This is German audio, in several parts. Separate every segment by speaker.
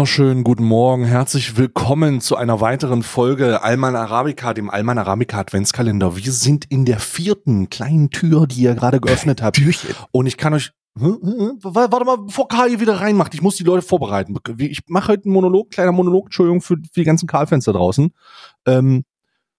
Speaker 1: wunderschönen guten Morgen. Herzlich willkommen zu einer weiteren Folge Alman Arabica, dem Alman Arabica Adventskalender. Wir sind in der vierten kleinen Tür, die ihr gerade geöffnet habt.
Speaker 2: Türchen.
Speaker 1: Und ich kann euch, Hm, hm, hm, warte mal, bevor Karl hier wieder reinmacht, ich muss die Leute vorbereiten. Ich mache heute einen Monolog, kleiner Monolog, Entschuldigung für, für die ganzen Karl-Fenster draußen. Ähm,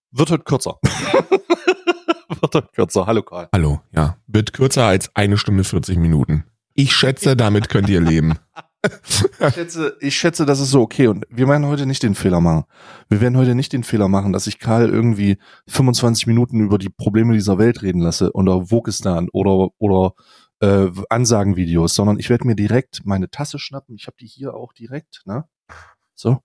Speaker 1: wird heute kürzer. wird heute kürzer. Hallo Karl.
Speaker 2: Hallo, ja. Wird kürzer als eine Stunde 40 Minuten. Ich schätze, damit könnt ihr leben.
Speaker 1: Ich schätze, ich schätze, das ist so okay. Und wir werden heute nicht den Fehler machen. Wir werden heute nicht den Fehler machen, dass ich Karl irgendwie 25 Minuten über die Probleme dieser Welt reden lasse oder Wokistan oder oder äh, Ansagenvideos, sondern ich werde mir direkt meine Tasse schnappen. Ich habe die hier auch direkt, ne? So.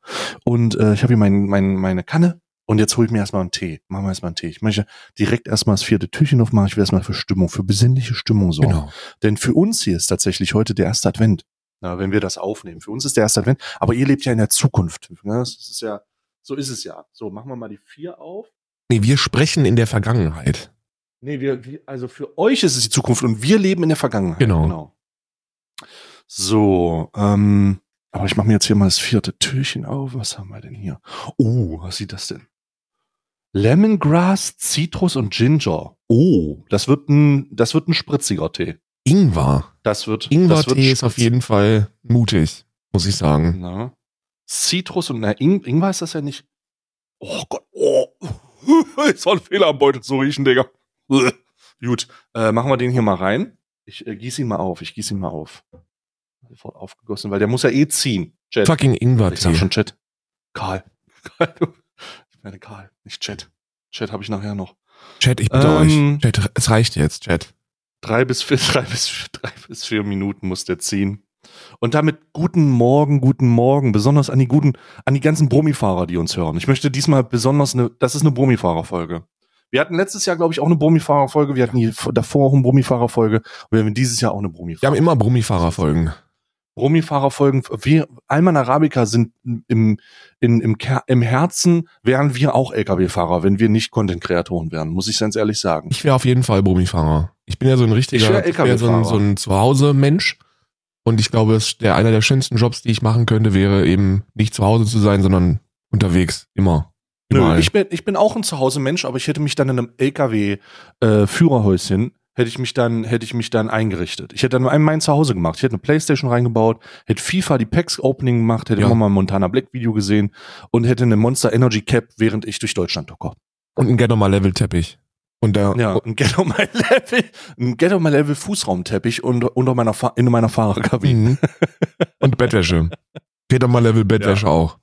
Speaker 1: Und äh, ich habe hier mein, mein, meine Kanne. Und jetzt hole ich mir erstmal einen Tee. Machen wir erstmal einen Tee. Ich möchte direkt erstmal das vierte Türchen aufmachen. Ich will erstmal für Stimmung, für besinnliche Stimmung sorgen.
Speaker 2: Genau.
Speaker 1: Denn für uns hier ist tatsächlich heute der erste Advent. Na, wenn wir das aufnehmen. Für uns ist der erste Advent, aber ihr lebt ja in der Zukunft. Ne? Das ist ja, so ist es ja. So, machen wir mal die vier auf.
Speaker 2: Nee, wir sprechen in der Vergangenheit.
Speaker 1: Nee, wir, also für euch ist es die Zukunft und wir leben in der Vergangenheit.
Speaker 2: Genau.
Speaker 1: So, ähm, aber ich mache mir jetzt hier mal das vierte Türchen auf. Was haben wir denn hier? Oh, was sieht das denn? Lemongrass, Zitrus und Ginger. Oh, das wird ein, das wird ein spritziger Tee.
Speaker 2: Ingwer.
Speaker 1: Das wird,
Speaker 2: Ingwer-Tee ist auf jeden Fall mutig, muss ich sagen.
Speaker 1: Na. Citrus und na, Ing Ingwer ist das ja nicht. Oh Gott, oh. Ist war ein Fehler am Beutel zu riechen, Digga. Gut, äh, machen wir den hier mal rein. Ich äh, gieße ihn mal auf. Ich gieße ihn mal auf. Sofort aufgegossen, weil der muss ja eh ziehen. Chat.
Speaker 2: Fucking
Speaker 1: Ich sag schon Chat. Karl. Karl, Ich meine Karl, nicht Chat. Chat habe ich nachher noch.
Speaker 2: Chat, ich bitte
Speaker 1: Ähm.
Speaker 2: euch. Chat, es reicht jetzt, Chat.
Speaker 1: Drei bis vier, drei bis, drei bis vier Minuten muss der ziehen. Und damit guten Morgen, guten Morgen, besonders an die guten, an die ganzen Brummifahrer, die uns hören. Ich möchte diesmal besonders eine, das ist eine Brummifahrer-Folge. Wir hatten letztes Jahr, glaube ich, auch eine Brummifahrer-Folge. Wir hatten die, davor auch eine Brummifahrer-Folge. Und wir haben dieses Jahr auch eine
Speaker 2: Wir
Speaker 1: Brummifahrer.
Speaker 2: haben immer Brummifahrer-Folgen.
Speaker 1: Brummifahrer-Folgen. Wir, Alman Arabica sind im, in, im, Ker- im Herzen wären wir auch LKW-Fahrer, wenn wir nicht Content-Kreatoren wären, muss ich ganz ehrlich sagen.
Speaker 2: Ich wäre auf jeden Fall Brummifahrer. Ich bin ja so ein
Speaker 1: Ich
Speaker 2: richtiger, ich wär so ein, so ein Zuhause-Mensch. Und ich glaube, es- der einer der schönsten Jobs, die ich machen könnte, wäre eben nicht zu Hause zu sein, sondern unterwegs. Immer.
Speaker 1: Nö, ich bin, ich bin auch ein Zuhause-Mensch, aber ich hätte mich dann in einem LKW-Führerhäuschen, hätte ich mich dann, hätte ich mich dann eingerichtet. Ich hätte dann ein mein Zuhause gemacht. Ich hätte eine Playstation reingebaut, hätte FIFA die Packs Opening gemacht, hätte
Speaker 2: Ja.
Speaker 1: immer mal ein Montana Black Video gesehen und hätte eine Monster Energy Cap, während ich durch Deutschland tucker.
Speaker 2: Und ein on my Level Teppich. Und der,
Speaker 1: Ja, ein on my Level, ein on my Level Fußraumteppich unter, unter meiner, Fa in meiner Fahrerkabine.
Speaker 2: Mhm. Und Bettwäsche. On my Level Bettwäsche auch.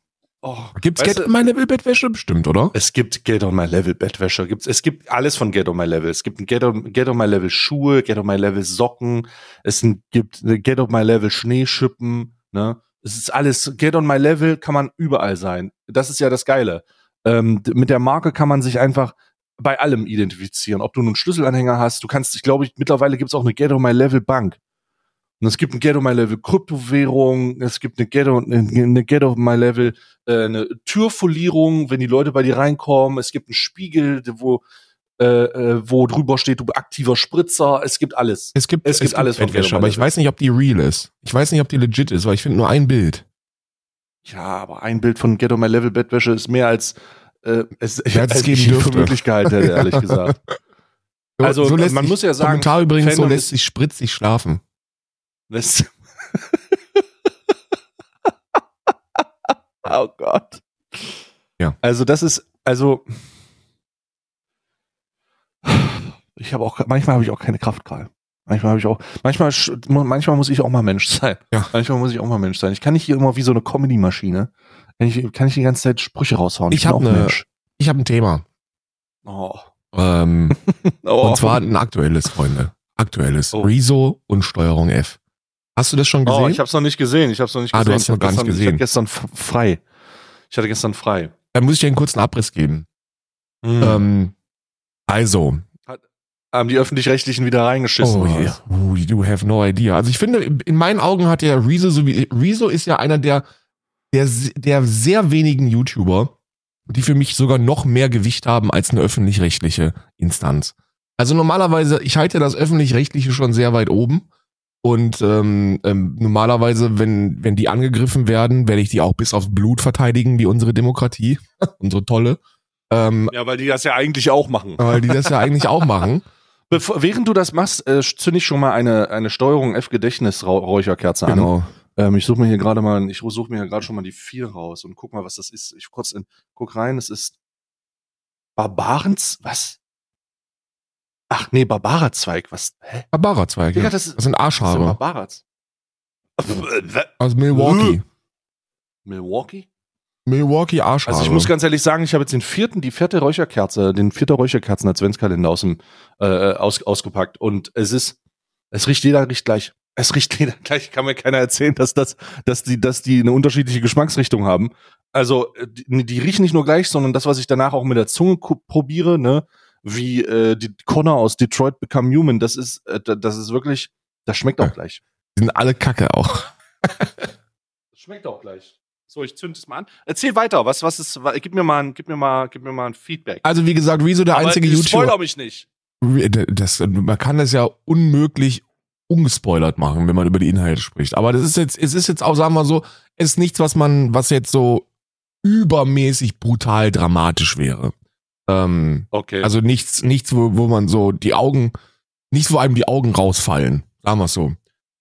Speaker 1: Oh,
Speaker 2: Gibt's Get
Speaker 1: du-
Speaker 2: on my Level Bettwäsche? Bestimmt, oder?
Speaker 1: Es gibt Get on My Level Bettwäsche, gibt's, es gibt alles von Get on My Level. Es gibt ein Get on, Get on My Level Schuhe, Get on My Level Socken, es gibt eine Get on My Level Schneeschippen, ne? Es ist alles, Get on My Level kann man überall sein. Das ist ja das Geile. Ähm, mit der Marke kann man sich einfach bei allem identifizieren. Ob du einen Schlüsselanhänger hast, du kannst, ich glaube, ich, mittlerweile gibt's auch eine Get on My Level Bank. Und es gibt ein Get on My Level Kryptowährung, es gibt eine Get on, eine Get on My Level äh, eine Türfolierung, wenn die Leute bei dir reinkommen. Es gibt einen Spiegel, wo äh, äh, wo drüber steht, du aktiver Spritzer. Es gibt alles.
Speaker 2: Es gibt,
Speaker 1: Es gibt alles von
Speaker 2: Bettwäsche,
Speaker 1: Get on my
Speaker 2: aber ich weiß nicht, ob die real ist. Ich weiß nicht, ob die legit ist, weil ich finde nur ein Bild.
Speaker 1: Ja, aber ein Bild von Get on My Level Bettwäsche ist mehr als äh, es,
Speaker 2: Mehr als es geben
Speaker 1: ich für
Speaker 2: dürfte.
Speaker 1: möglich gehalten hätte, ehrlich gesagt.
Speaker 2: So-
Speaker 1: Also,
Speaker 2: so lässt
Speaker 1: man muss ja sagen,
Speaker 2: Kommentar übrigens, so
Speaker 1: Fandom
Speaker 2: lässt
Speaker 1: ist-
Speaker 2: sich spritzig schlafen.
Speaker 1: Das oh Gott.
Speaker 2: Ja.
Speaker 1: Also das ist, also ich habe auch, manchmal habe ich auch keine Kraft, Karl. Manchmal habe ich auch, manchmal, manchmal muss ich auch mal Mensch sein.
Speaker 2: Ja.
Speaker 1: Manchmal muss ich auch mal Mensch sein. Ich kann nicht hier immer wie so eine Comedy-Maschine, kann ich, kann ich die ganze Zeit Sprüche raushauen.
Speaker 2: Ich
Speaker 1: bin
Speaker 2: hab
Speaker 1: auch
Speaker 2: ne-
Speaker 1: Mensch.
Speaker 2: Ich habe ein Thema.
Speaker 1: Oh.
Speaker 2: Ähm,
Speaker 1: Oh.
Speaker 2: Und zwar ein aktuelles, Freunde. Aktuelles.
Speaker 1: Oh.
Speaker 2: Rezo und Steuerung F. Hast du das schon gesehen?
Speaker 1: Oh, ich habe es noch nicht gesehen. Ich habe es noch nicht
Speaker 2: Ah, du
Speaker 1: gesehen.
Speaker 2: hast
Speaker 1: ich
Speaker 2: noch gar nicht
Speaker 1: gestern, Ich
Speaker 2: gesehen.
Speaker 1: hatte gestern frei. Ich hatte gestern frei.
Speaker 2: Dann muss ich dir einen kurzen Abriss geben.
Speaker 1: Ähm,
Speaker 2: Ähm, also,
Speaker 1: haben die öffentlich-rechtlichen wieder reingeschissen.
Speaker 2: oh
Speaker 1: was?
Speaker 2: oh, you have no idea. Also ich finde, in meinen Augen hat der Rezo so wie Rezo ist ja einer der der der sehr wenigen YouTuber, die für mich sogar noch mehr Gewicht haben als eine öffentlich-rechtliche Instanz. Also normalerweise, ich halte das öffentlich-rechtliche schon sehr weit oben. Und ähm, ähm, normalerweise, wenn, wenn die angegriffen werden, werde ich die auch bis aufs Blut verteidigen, wie unsere Demokratie, unsere tolle. Ähm,
Speaker 1: Ja, weil die das ja eigentlich auch machen.
Speaker 2: weil die das ja eigentlich auch machen.
Speaker 1: Bevor, während du das machst, äh, zünde ich schon mal eine, eine Steuerung F-Gedächtnis-Räucherkerze an.
Speaker 2: Genau.
Speaker 1: Ähm, ich suche mir hier gerade mal, ich suche mir hier gerade schon mal die 4 raus und guck mal, was das ist. Ich kurz in, guck rein, es ist Barbarens, was? Ach nee, Barbarazweig, was? Hä?
Speaker 2: Barbara-Zweig,
Speaker 1: Digga,
Speaker 2: ja.
Speaker 1: das
Speaker 2: Das sind
Speaker 1: das ist
Speaker 2: Arschhaare.
Speaker 1: Barbaraz.
Speaker 2: Aus Milwaukee.
Speaker 1: Milwaukee?
Speaker 2: Milwaukee Arschhaare.
Speaker 1: Also ich muss ganz ehrlich sagen, ich habe jetzt den vierten, die vierte Räucherkerze, den vierten Räucherkerzen Adventskalender aus dem äh, aus, ausgepackt und es ist, es riecht jeder riecht gleich. Es riecht jeder gleich. Kann mir keiner erzählen, dass das, dass die, dass die eine unterschiedliche Geschmacksrichtung haben. Also äh, die, die riechen nicht nur gleich, sondern das, was ich danach auch mit der Zunge probiere, ne, wie äh, die Connor aus Detroit Become Human. Das ist, äh, das ist wirklich, das schmeckt auch gleich.
Speaker 2: Die sind alle Kacke auch.
Speaker 1: Das schmeckt auch gleich. So, ich zünd es mal an. Erzähl weiter. Was, was ist? Gib mir mal, ein, gib mir mal, gib mir mal ein Feedback.
Speaker 2: Also wie gesagt, Rezo der
Speaker 1: Aber
Speaker 2: einzige
Speaker 1: Spoiler
Speaker 2: YouTuber.
Speaker 1: mich nicht.
Speaker 2: Das, man kann das ja unmöglich ungespoilert machen, wenn man über die Inhalte spricht. Aber das ist jetzt, es ist jetzt auch, sagen wir so, es ist nichts, was man, was jetzt so übermäßig brutal dramatisch wäre. Ähm,
Speaker 1: Okay.
Speaker 2: also nichts, nichts, wo, wo man so die Augen, nichts, wo einem die Augen rausfallen. Sagen wir so.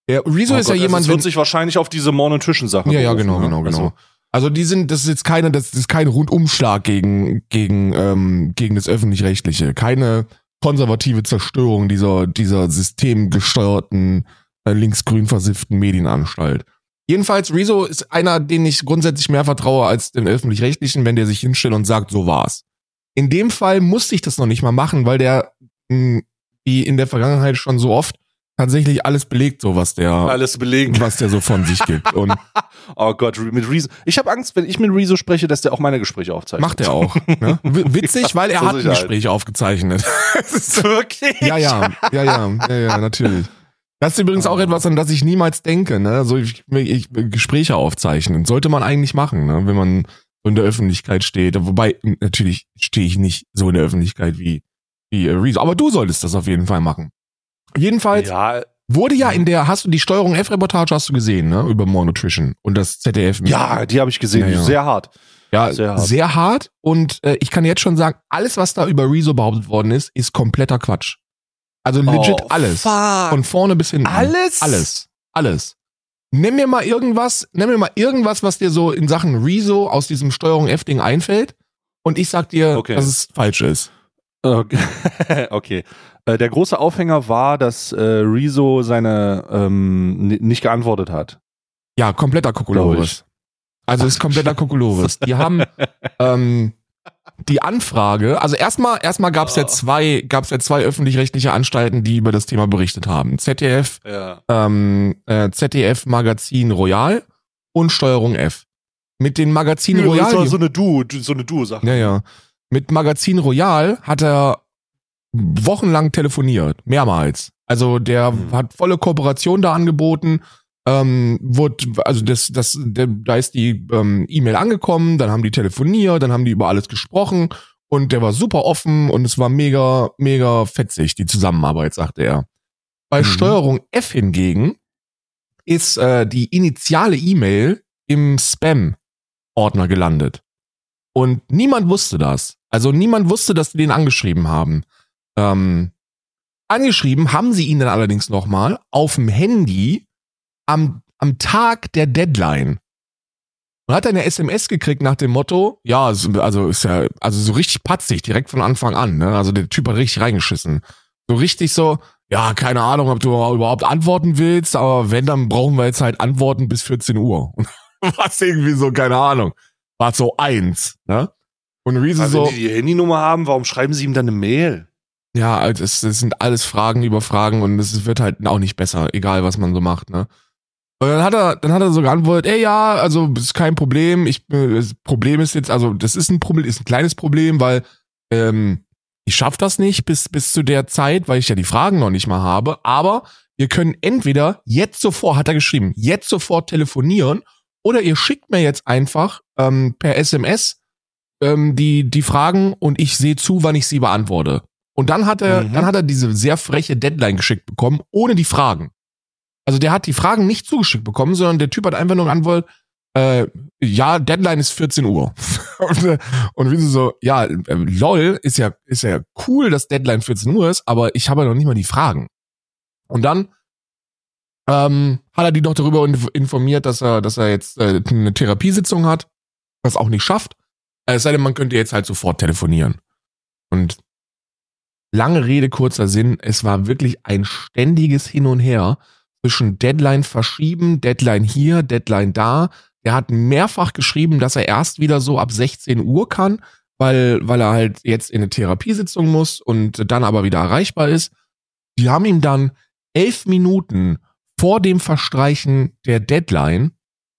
Speaker 2: Der Rezo
Speaker 1: Oh
Speaker 2: ist
Speaker 1: Gott,
Speaker 2: ja jemand,
Speaker 1: Das wird sich wahrscheinlich auf diese Morn Nutrition Sache.
Speaker 2: Ja, ja, genau,
Speaker 1: ne?
Speaker 2: genau, genau.
Speaker 1: Also,
Speaker 2: Also die sind, das ist jetzt keine, das ist kein Rundumschlag gegen, gegen, ähm, gegen das Öffentlich-Rechtliche. Keine konservative Zerstörung dieser, dieser systemgesteuerten, äh, linksgrün versifften Medienanstalt. Jedenfalls, Rezo ist einer, den ich grundsätzlich mehr vertraue als den Öffentlich-Rechtlichen, wenn der sich hinstellt und sagt, so war's. In dem Fall musste ich das noch nicht mal machen, weil der, mh, wie in der Vergangenheit schon so oft, tatsächlich alles belegt, so was der,
Speaker 1: alles belegen.
Speaker 2: was der so von sich gibt. Und
Speaker 1: Oh Gott, mit Rezo. Ich habe Angst, wenn ich mit Rezo spreche, dass der auch meine Gespräche aufzeichnet.
Speaker 2: Macht er auch. Ne? Witzig, weil er hat ein. Gespräch aufgezeichnet. Das ist-
Speaker 1: Wirklich?
Speaker 2: ja, ja, ja, ja, ja, ja, natürlich. Das ist übrigens auch etwas, an das ich niemals denke. Ne? So ich, ich, Gespräche aufzeichnen sollte man eigentlich machen, ne? wenn man in der Öffentlichkeit steht. Wobei natürlich stehe ich nicht so in der Öffentlichkeit wie wie äh, Rezo. Aber du solltest das auf jeden Fall machen. Jedenfalls
Speaker 1: Ja,
Speaker 2: wurde ja in der, hast du die Steuerung F-Reportage hast du gesehen, ne? Über More Nutrition und das ZDF.
Speaker 1: ja, die habe ich gesehen.
Speaker 2: Ja, ja.
Speaker 1: Sehr hart.
Speaker 2: Ja,
Speaker 1: Sehr
Speaker 2: sehr
Speaker 1: hart.
Speaker 2: hart. Und äh, ich kann jetzt schon sagen, alles, was da über Rezo behauptet worden ist, ist kompletter Quatsch. Also legit
Speaker 1: Oh,
Speaker 2: alles.
Speaker 1: Fuck.
Speaker 2: Von vorne bis hinten.
Speaker 1: alles?
Speaker 2: Alles. Alles. Nimm mir mal irgendwas, nimm mir mal irgendwas, was dir so in Sachen Rezo aus diesem Steuerung F-Ding einfällt. Und ich sag dir,
Speaker 1: Okay.
Speaker 2: dass es falsch ist.
Speaker 1: Okay. okay. Äh, der große Aufhänger war, dass äh, Rezo seine ähm, ni- nicht geantwortet hat.
Speaker 2: Ja, kompletter Kokolores. Also ist kompletter Kokolores. Die haben ähm, die Anfrage, also erstmal erstmal gab es ja
Speaker 1: Oh.
Speaker 2: zwei gab es ja zwei öffentlich-rechtliche Anstalten, die über das Thema berichtet haben. ZDF,
Speaker 1: Ja.
Speaker 2: ähm, äh, ZDF Magazin Royal und Steuerung F. Mit den Magazin
Speaker 1: das
Speaker 2: Royal,
Speaker 1: war
Speaker 2: die-
Speaker 1: so eine Duo, so eine Duo-Sache.
Speaker 2: ja ja, mit Magazin Royal hat er wochenlang telefoniert, mehrmals. Also der
Speaker 1: Mhm.
Speaker 2: hat volle Kooperation da angeboten. Ähm, wurde, also das, das, der, da ist die ähm, E-Mail angekommen, dann haben die telefoniert, dann haben die über alles gesprochen und der war super offen und es war mega, mega fetzig, die Zusammenarbeit, sagte er. Bei
Speaker 1: Mhm.
Speaker 2: Steuerung F hingegen ist äh, die initiale E-Mail im Spam-Ordner gelandet. Und niemand wusste das. Also niemand wusste, dass die den angeschrieben haben. Ähm, angeschrieben haben sie ihn dann allerdings nochmal auf dem Handy am, am Tag der Deadline. Und hat eine SMS gekriegt nach dem Motto, ja, also ist ja, also so richtig patzig, direkt von Anfang an, ne? Also der Typ hat richtig reingeschissen. So richtig so, ja, keine Ahnung, ob du überhaupt antworten willst, aber wenn, dann brauchen wir jetzt halt Antworten bis 14 Uhr. Was irgendwie so, keine Ahnung. War so eins, ne? Und Reese
Speaker 1: Also,
Speaker 2: so,
Speaker 1: wenn die die Handynummer haben, warum schreiben sie ihm dann eine Mail?
Speaker 2: ja, also es, es sind alles Fragen über Fragen und es wird halt auch nicht besser, egal was man so macht, ne? Und dann hat er, dann hat er so geantwortet, ey ja, also ist kein Problem. Ich, äh, das Problem ist jetzt, also das ist ein Problem, ist ein kleines Problem, weil ähm, ich schaff das nicht bis bis zu der Zeit, weil ich ja die Fragen noch nicht mal habe. Aber wir können entweder jetzt sofort, hat er geschrieben, jetzt sofort telefonieren oder ihr schickt mir jetzt einfach ähm, per SMS ähm, die die Fragen und ich sehe zu, wann ich sie beantworte. Und dann hat er,
Speaker 1: Mhm.
Speaker 2: dann hat er diese sehr freche Deadline geschickt bekommen, ohne die Fragen. Also der hat die Fragen nicht zugeschickt bekommen, sondern der Typ hat einfach nur geantwortet, äh, ja, Deadline ist 14 Uhr. und, äh, und wie so, ja, äh, lol, ist ja, ist ja cool, dass Deadline 14 Uhr ist, aber ich habe ja noch nicht mal die Fragen. Und dann ähm, hat er die noch darüber informiert, dass er, dass er jetzt äh, eine Therapiesitzung hat, was auch nicht schafft. Es sei denn, man könnte jetzt halt sofort telefonieren. Und lange Rede, kurzer Sinn, es war wirklich ein ständiges Hin und Her zwischen Deadline verschieben, Deadline hier, Deadline da. Er hat mehrfach geschrieben, dass er erst wieder so ab 16 Uhr kann, weil, weil er halt jetzt in eine Therapiesitzung muss und dann aber wieder erreichbar ist. Die haben ihm dann elf Minuten vor dem Verstreichen der Deadline,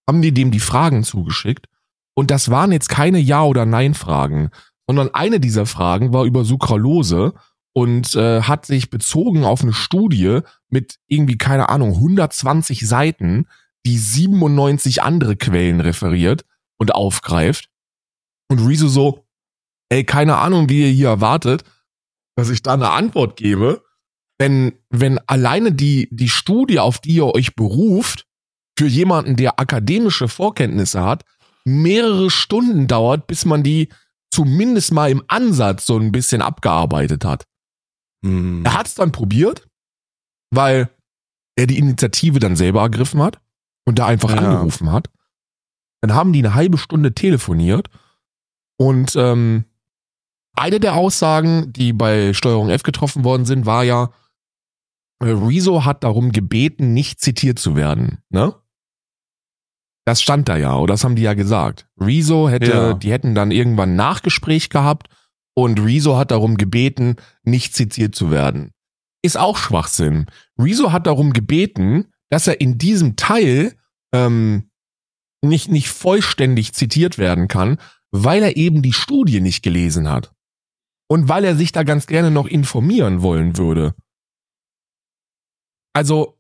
Speaker 2: haben die dem die Fragen zugeschickt. Und das waren jetzt keine Ja- oder Nein-Fragen, sondern eine dieser Fragen war über Sucralose und äh, hat sich bezogen auf eine Studie mit irgendwie, keine Ahnung, 120 Seiten, die 97 andere Quellen referiert und aufgreift. Und Rezo so, ey, keine Ahnung, wie ihr hier erwartet, dass ich da eine Antwort gebe, wenn, wenn alleine die, die Studie, auf die ihr euch beruft, für jemanden, der akademische Vorkenntnisse hat, mehrere Stunden dauert, bis man die zumindest mal im Ansatz so ein bisschen abgearbeitet hat. Mhm. Er hat es dann probiert, weil er die Initiative dann selber ergriffen hat und da einfach ja. angerufen hat. Dann haben die eine halbe Stunde telefoniert und ähm, eine der Aussagen, die bei Steuerung F getroffen worden sind, war ja, äh, Rezo hat darum gebeten, nicht zitiert zu werden. Ne? Das stand da ja, oder das haben die ja gesagt. Rezo hätte, ja. die hätten dann irgendwann ein Nachgespräch gehabt und Rezo hat darum gebeten, nicht zitiert zu werden. Ist auch Schwachsinn. Rezo hat darum gebeten, dass er in diesem Teil ähm, nicht, nicht vollständig zitiert werden kann, weil er eben die Studie nicht gelesen hat. Und weil er sich da ganz gerne noch informieren wollen würde. Also,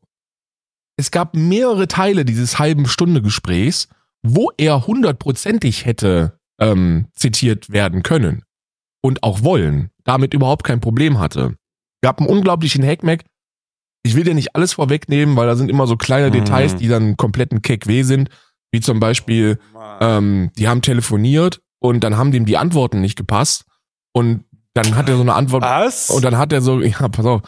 Speaker 2: es gab mehrere Teile dieses halben Stunde Gesprächs, wo er hundertprozentig hätte ähm, zitiert werden können und auch wollen, damit überhaupt kein Problem hatte. Gab einen unglaublichen Hackmack. Ich will dir nicht alles vorwegnehmen, weil da sind immer so kleine mhm. Details, die dann kompletten Keck weh sind, wie zum Beispiel, ähm, die haben telefoniert und dann haben dem die Antworten nicht gepasst und dann hat er so eine Antwort
Speaker 1: Was?
Speaker 2: und dann hat er so, ja, pass auf,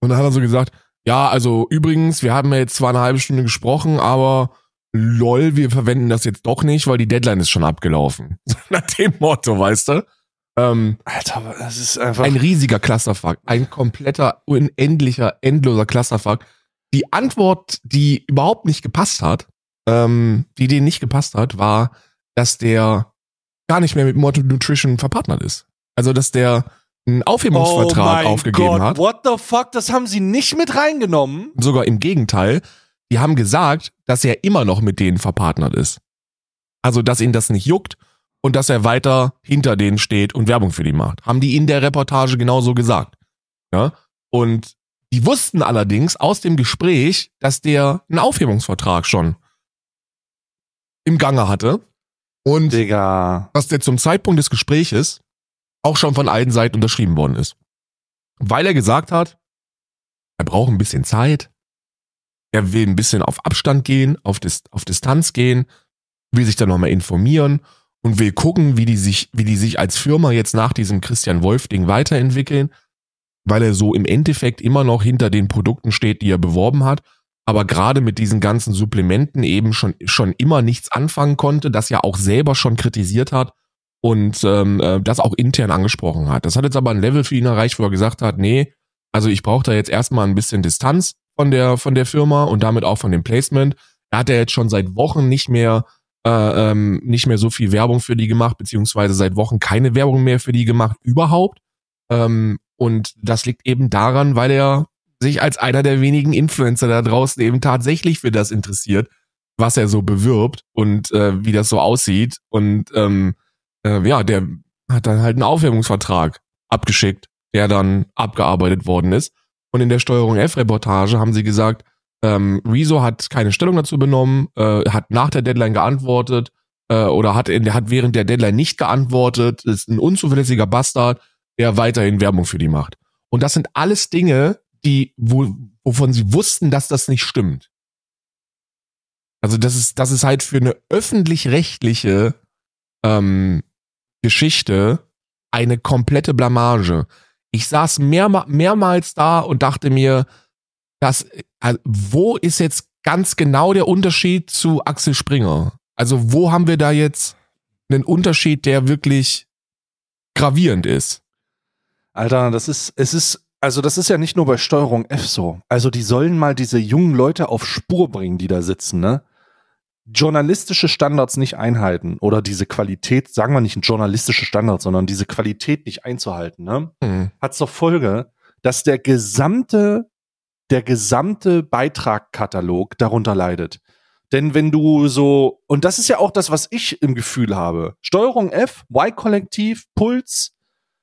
Speaker 2: und dann hat er so gesagt, ja, also übrigens, wir haben ja jetzt zwar eine halbe Stunde gesprochen, aber lol, wir verwenden das jetzt doch nicht, weil die Deadline ist schon abgelaufen. Nach dem Motto, weißt du? Ähm,
Speaker 1: Alter, das ist einfach.
Speaker 2: Ein riesiger Clusterfuck. Ein kompletter, unendlicher, endloser Clusterfuck. Die Antwort, die überhaupt nicht gepasst hat, ähm, die denen nicht gepasst hat, war, dass der gar nicht mehr mit Mortal Nutrition verpartnert ist. Also, dass der einen Aufhebungsvertrag oh aufgegeben Gott, hat.
Speaker 1: What the fuck? Das haben sie nicht mit reingenommen?
Speaker 2: Sogar im Gegenteil. Die haben gesagt, dass er immer noch mit denen verpartnert ist. Also, dass ihn das nicht juckt und dass er weiter hinter denen steht und Werbung für die macht. Haben die in der Reportage genauso gesagt. Ja? Und die wussten allerdings aus dem Gespräch, dass der einen Aufhebungsvertrag schon im Gange hatte. Und
Speaker 1: Digga.
Speaker 2: dass der zum Zeitpunkt des Gespräches auch schon von allen Seiten unterschrieben worden ist. Weil er gesagt hat, er braucht ein bisschen Zeit, er will ein bisschen auf Abstand gehen, auf, Dis auf Distanz gehen, will sich dann nochmal informieren und will gucken, wie die sich, wie die sich als Firma jetzt nach diesem Christian Wolf-Ding weiterentwickeln, weil er so im Endeffekt immer noch hinter den Produkten steht, die er beworben hat, aber gerade mit diesen ganzen Supplementen eben schon, schon immer nichts anfangen konnte, das ja auch selber schon kritisiert hat und ähm, äh, das auch intern angesprochen hat. Das hat jetzt aber ein Level für ihn erreicht, wo er gesagt hat, nee, also ich brauche da jetzt erstmal ein bisschen Distanz von der von der Firma und damit auch von dem Placement. Er hat ja jetzt schon seit Wochen nicht mehr äh, ähm, nicht mehr so viel Werbung für die gemacht, beziehungsweise seit Wochen keine Werbung mehr für die gemacht überhaupt. Ähm, und das liegt eben daran, weil er sich als einer der wenigen Influencer da draußen eben tatsächlich für das interessiert, was er so bewirbt und äh, wie das so aussieht. Und ähm, äh, ja, der hat dann halt einen Aufhebungsvertrag abgeschickt, der dann abgearbeitet worden ist. Und in der Steuerung F-Reportage haben sie gesagt, ähm, Rezo hat keine Stellung dazu benommen, äh, hat nach der Deadline geantwortet äh, oder hat, der hat während der Deadline nicht geantwortet, ist ein unzuverlässiger Bastard, der weiterhin Werbung für die macht. Und das sind alles Dinge, die, wo, wovon sie wussten, dass das nicht stimmt. Also das ist, das ist halt für eine öffentlich-rechtliche ähm, Geschichte eine komplette Blamage. Ich saß mehr, mehrmals da und dachte mir, dass, also, wo ist jetzt ganz genau der Unterschied zu Axel Springer? Also wo haben wir da jetzt einen Unterschied, der wirklich gravierend ist?
Speaker 1: Alter, das ist, es ist, also das ist ja nicht nur bei Steuerung F so. Also die sollen mal diese jungen Leute auf Spur bringen, die da sitzen, ne? journalistische Standards nicht einhalten oder diese Qualität, sagen wir nicht ein journalistische Standard, sondern diese Qualität nicht einzuhalten, ne, mhm. hat zur Folge, dass der gesamte, der gesamte Beitragkatalog darunter leidet. Denn wenn du so, und das ist ja auch das, was ich im Gefühl habe, Steuerung F, Y-Kollektiv, Puls,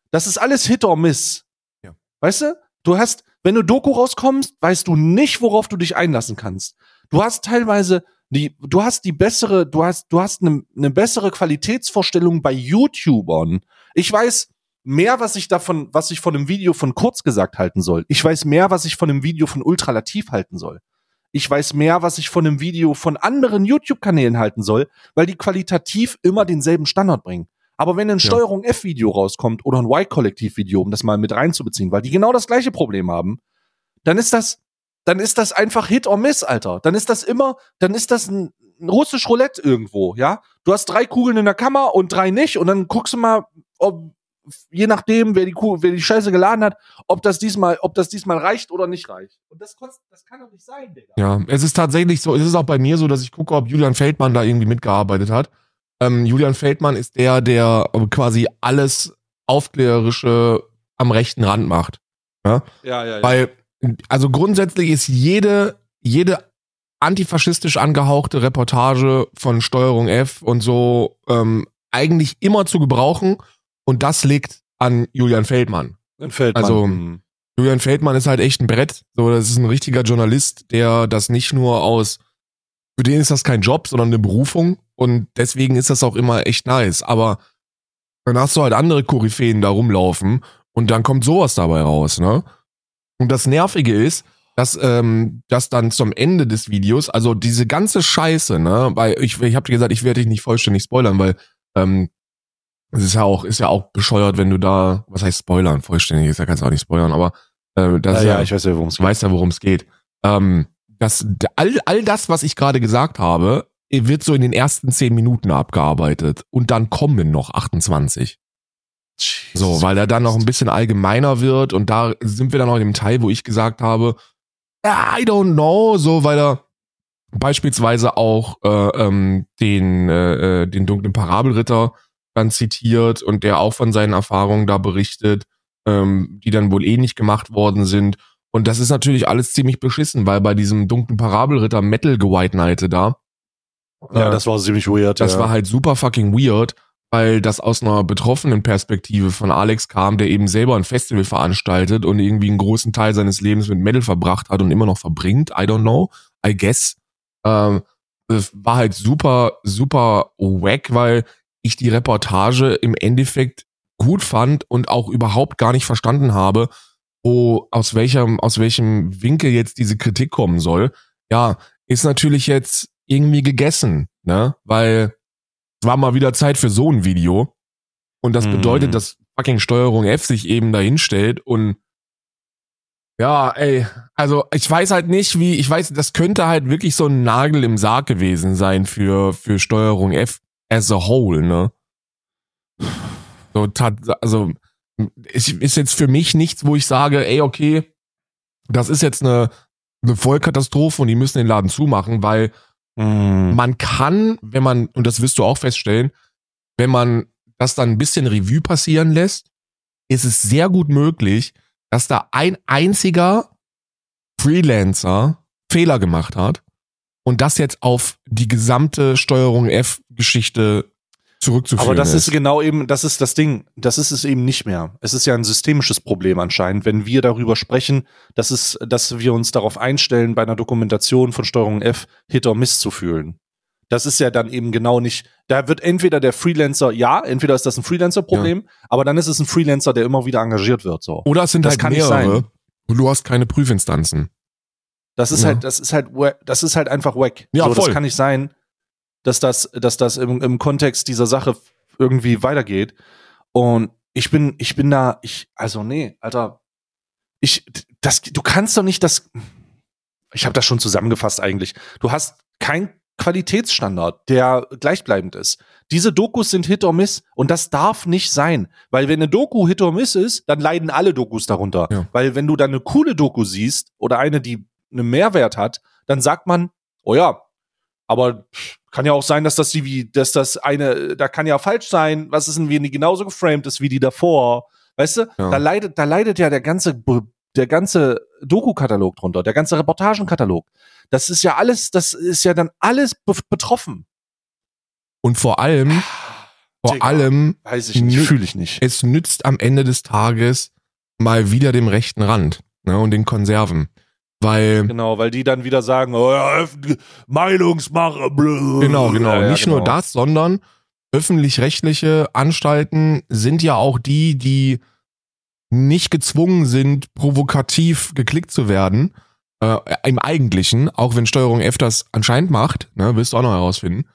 Speaker 1: das ist alles Hit or Miss. Ja. Weißt du? Du hast, wenn du Doku rauskommst, weißt du nicht, worauf du dich einlassen kannst. Du hast teilweise die, du hast die bessere, du hast, du hast eine ne bessere Qualitätsvorstellung bei YouTubern. Ich weiß mehr, was ich davon, was ich von einem Video von kurz gesagt halten soll. Ich weiß mehr, was ich von einem Video von ultralativ halten soll. Ich weiß mehr, was ich von einem Video von anderen YouTube-Kanälen halten soll, weil die qualitativ immer denselben Standard bringen. Aber wenn ein ja. Steuerung F-Video rauskommt oder ein Y-Kollektiv-Video, um das mal mit reinzubeziehen, weil die genau das gleiche Problem haben, dann ist das, dann ist das einfach Hit or Miss, Alter. Dann ist das immer, dann ist das ein, ein russisch Roulette irgendwo, ja? Du hast drei Kugeln in der Kammer und drei nicht und dann guckst du mal, ob je nachdem, wer die Kugel, wer die Scheiße geladen hat, ob das diesmal, ob das diesmal reicht oder nicht reicht. Und das, das kann doch nicht sein, Digga.
Speaker 2: Ja, es ist tatsächlich so, es ist auch bei mir so, dass ich gucke, ob Julian Feldmann da irgendwie mitgearbeitet hat. Ähm, Julian Feldmann ist der, der quasi alles Aufklärerische am rechten Rand macht. Ja, ja, ja. ja. Weil also grundsätzlich ist jede, jede antifaschistisch angehauchte Reportage von Steuerung F und so ähm, eigentlich immer zu gebrauchen und das liegt an Julian Feldmann. Feldmann. Also mhm. Julian Feldmann ist halt echt ein Brett. So, das ist ein richtiger Journalist, der das nicht nur aus, für den ist das kein Job, sondern eine Berufung und deswegen ist das auch immer echt nice. Aber dann hast du halt andere Koryphäen da rumlaufen und dann kommt sowas dabei raus, ne? Und das Nervige ist, dass, ähm, dass dann zum Ende des Videos, also diese ganze Scheiße, ne, weil ich, ich habe dir gesagt, ich werde dich nicht vollständig spoilern, weil ähm, es ist ja auch, ist ja auch bescheuert, wenn du da, was heißt spoilern, vollständig ist ja kannst du auch nicht spoilern, aber äh, das
Speaker 1: ja, ja, ich weiß ja, worum es
Speaker 2: geht. Weiß ja, worum es geht. Ähm, das, all, all das, was ich gerade gesagt habe, wird so in den ersten zehn Minuten abgearbeitet und dann kommen noch 28. So, weil er dann noch ein bisschen allgemeiner wird und da sind wir dann noch in dem Teil, wo ich gesagt habe, I don't know, so, weil er beispielsweise auch äh, ähm, den, äh, äh, den dunklen Parabelritter dann zitiert und der auch von seinen Erfahrungen da berichtet, ähm, die dann wohl eh nicht gemacht worden sind. Und das ist natürlich alles ziemlich beschissen, weil bei diesem dunklen Parabelritter Metal White Knight da.
Speaker 1: Ja, äh, das war ziemlich weird.
Speaker 2: Das
Speaker 1: ja.
Speaker 2: war halt super fucking weird weil das aus einer betroffenen Perspektive von Alex kam, der eben selber ein Festival veranstaltet und irgendwie einen großen Teil seines Lebens mit Metal verbracht hat und immer noch verbringt. I don't know. I guess. Ähm, war halt super, super wack, weil ich die Reportage im Endeffekt gut fand und auch überhaupt gar nicht verstanden habe, wo, aus welchem, aus welchem Winkel jetzt diese Kritik kommen soll. Ja, ist natürlich jetzt irgendwie gegessen, ne? Weil es war mal wieder Zeit für so ein Video. Und das bedeutet, mhm. dass fucking Steuerung F sich eben dahin stellt und ja, ey, also ich weiß halt nicht, wie, ich weiß, das könnte halt wirklich so ein Nagel im Sarg gewesen sein für, für Steuerung F as a whole, ne? So, also, ist, ist jetzt für mich nichts, wo ich sage, ey, okay, das ist jetzt eine, eine Vollkatastrophe und die müssen den Laden zumachen, weil Mm. Man kann, wenn man, und das wirst du auch feststellen, wenn man das dann ein bisschen Revue passieren lässt, ist es sehr gut möglich, dass da ein einziger Freelancer Fehler gemacht hat und das jetzt auf die gesamte Steuerung F-Geschichte zurückzuführen.
Speaker 1: Aber das ist. ist genau eben, das ist das Ding. Das ist es eben nicht mehr. Es ist ja ein systemisches Problem anscheinend, wenn wir darüber sprechen, dass es, dass wir uns darauf einstellen, bei einer Dokumentation von Steuerung F Hit or Miss zu fühlen. Das ist ja dann eben genau nicht, da wird entweder der Freelancer, ja, entweder ist das ein Freelancer-Problem, ja. aber dann ist es ein Freelancer, der immer wieder engagiert wird, so.
Speaker 2: Oder es sind das halt mehrere und du hast keine Prüfinstanzen.
Speaker 1: Das ist
Speaker 2: Ja.
Speaker 1: halt, das ist halt, das ist halt einfach wack.
Speaker 2: Ja,
Speaker 1: so,
Speaker 2: voll.
Speaker 1: Das kann nicht sein, dass das, dass das im, im Kontext dieser Sache irgendwie weitergeht. Und ich bin, ich bin da, ich, also nee, Alter, ich, das, du kannst doch nicht das, ich habe das schon zusammengefasst eigentlich. Du hast kein Qualitätsstandard, der gleichbleibend ist. Diese Dokus sind Hit or Miss und das darf nicht sein, weil wenn eine Doku Hit or Miss ist, dann leiden alle Dokus darunter.
Speaker 2: Ja.
Speaker 1: Weil wenn du dann eine coole Doku siehst oder eine, die einen Mehrwert hat, dann sagt man, oh ja, aber kann ja auch sein, dass das die wie, dass das eine, da kann ja falsch sein. Was ist denn, wenn die genauso geframed ist wie die davor? Weißt du,
Speaker 2: Ja.
Speaker 1: da leidet, da leidet ja der ganze, der ganze Doku-Katalog drunter, der ganze Reportagenkatalog. Das ist ja alles, das ist ja dann alles be betroffen.
Speaker 2: Und vor allem, vor
Speaker 1: Digga.
Speaker 2: allem,
Speaker 1: Weiß ich nicht, fühle ich nicht.
Speaker 2: es nützt am Ende des Tages mal wieder dem rechten Rand ne, und den Konserven. Weil,
Speaker 1: Genau, weil die dann wieder sagen, oh ja, Meinungsmache, blö.
Speaker 2: genau, genau,
Speaker 1: Ja, ja,
Speaker 2: nicht
Speaker 1: genau.
Speaker 2: nur das, sondern öffentlich-rechtliche Anstalten sind ja auch die, die nicht gezwungen sind, provokativ geklickt zu werden, äh, im Eigentlichen, auch wenn Steuerung F das anscheinend macht, ne, wirst du auch noch herausfinden.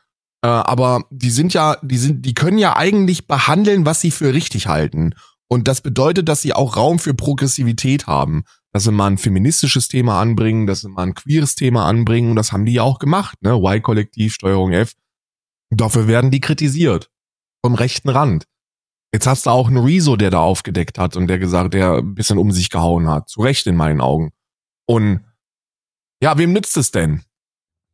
Speaker 2: Äh, aber die sind ja, die sind, die können ja eigentlich behandeln, was sie für richtig halten. Und das bedeutet, dass sie auch Raum für Progressivität haben. Dass sie mal ein feministisches Thema anbringen, dass sie mal ein queeres Thema anbringen. Und das haben die ja auch gemacht, ne? Y-Kollektiv, Steuerung F. Dafür werden die kritisiert. Vom rechten Rand. Jetzt hast du auch einen Rezo, der da aufgedeckt hat und der gesagt, der ein bisschen um sich gehauen hat. Zu Recht in meinen Augen. Und ja, wem nützt es denn?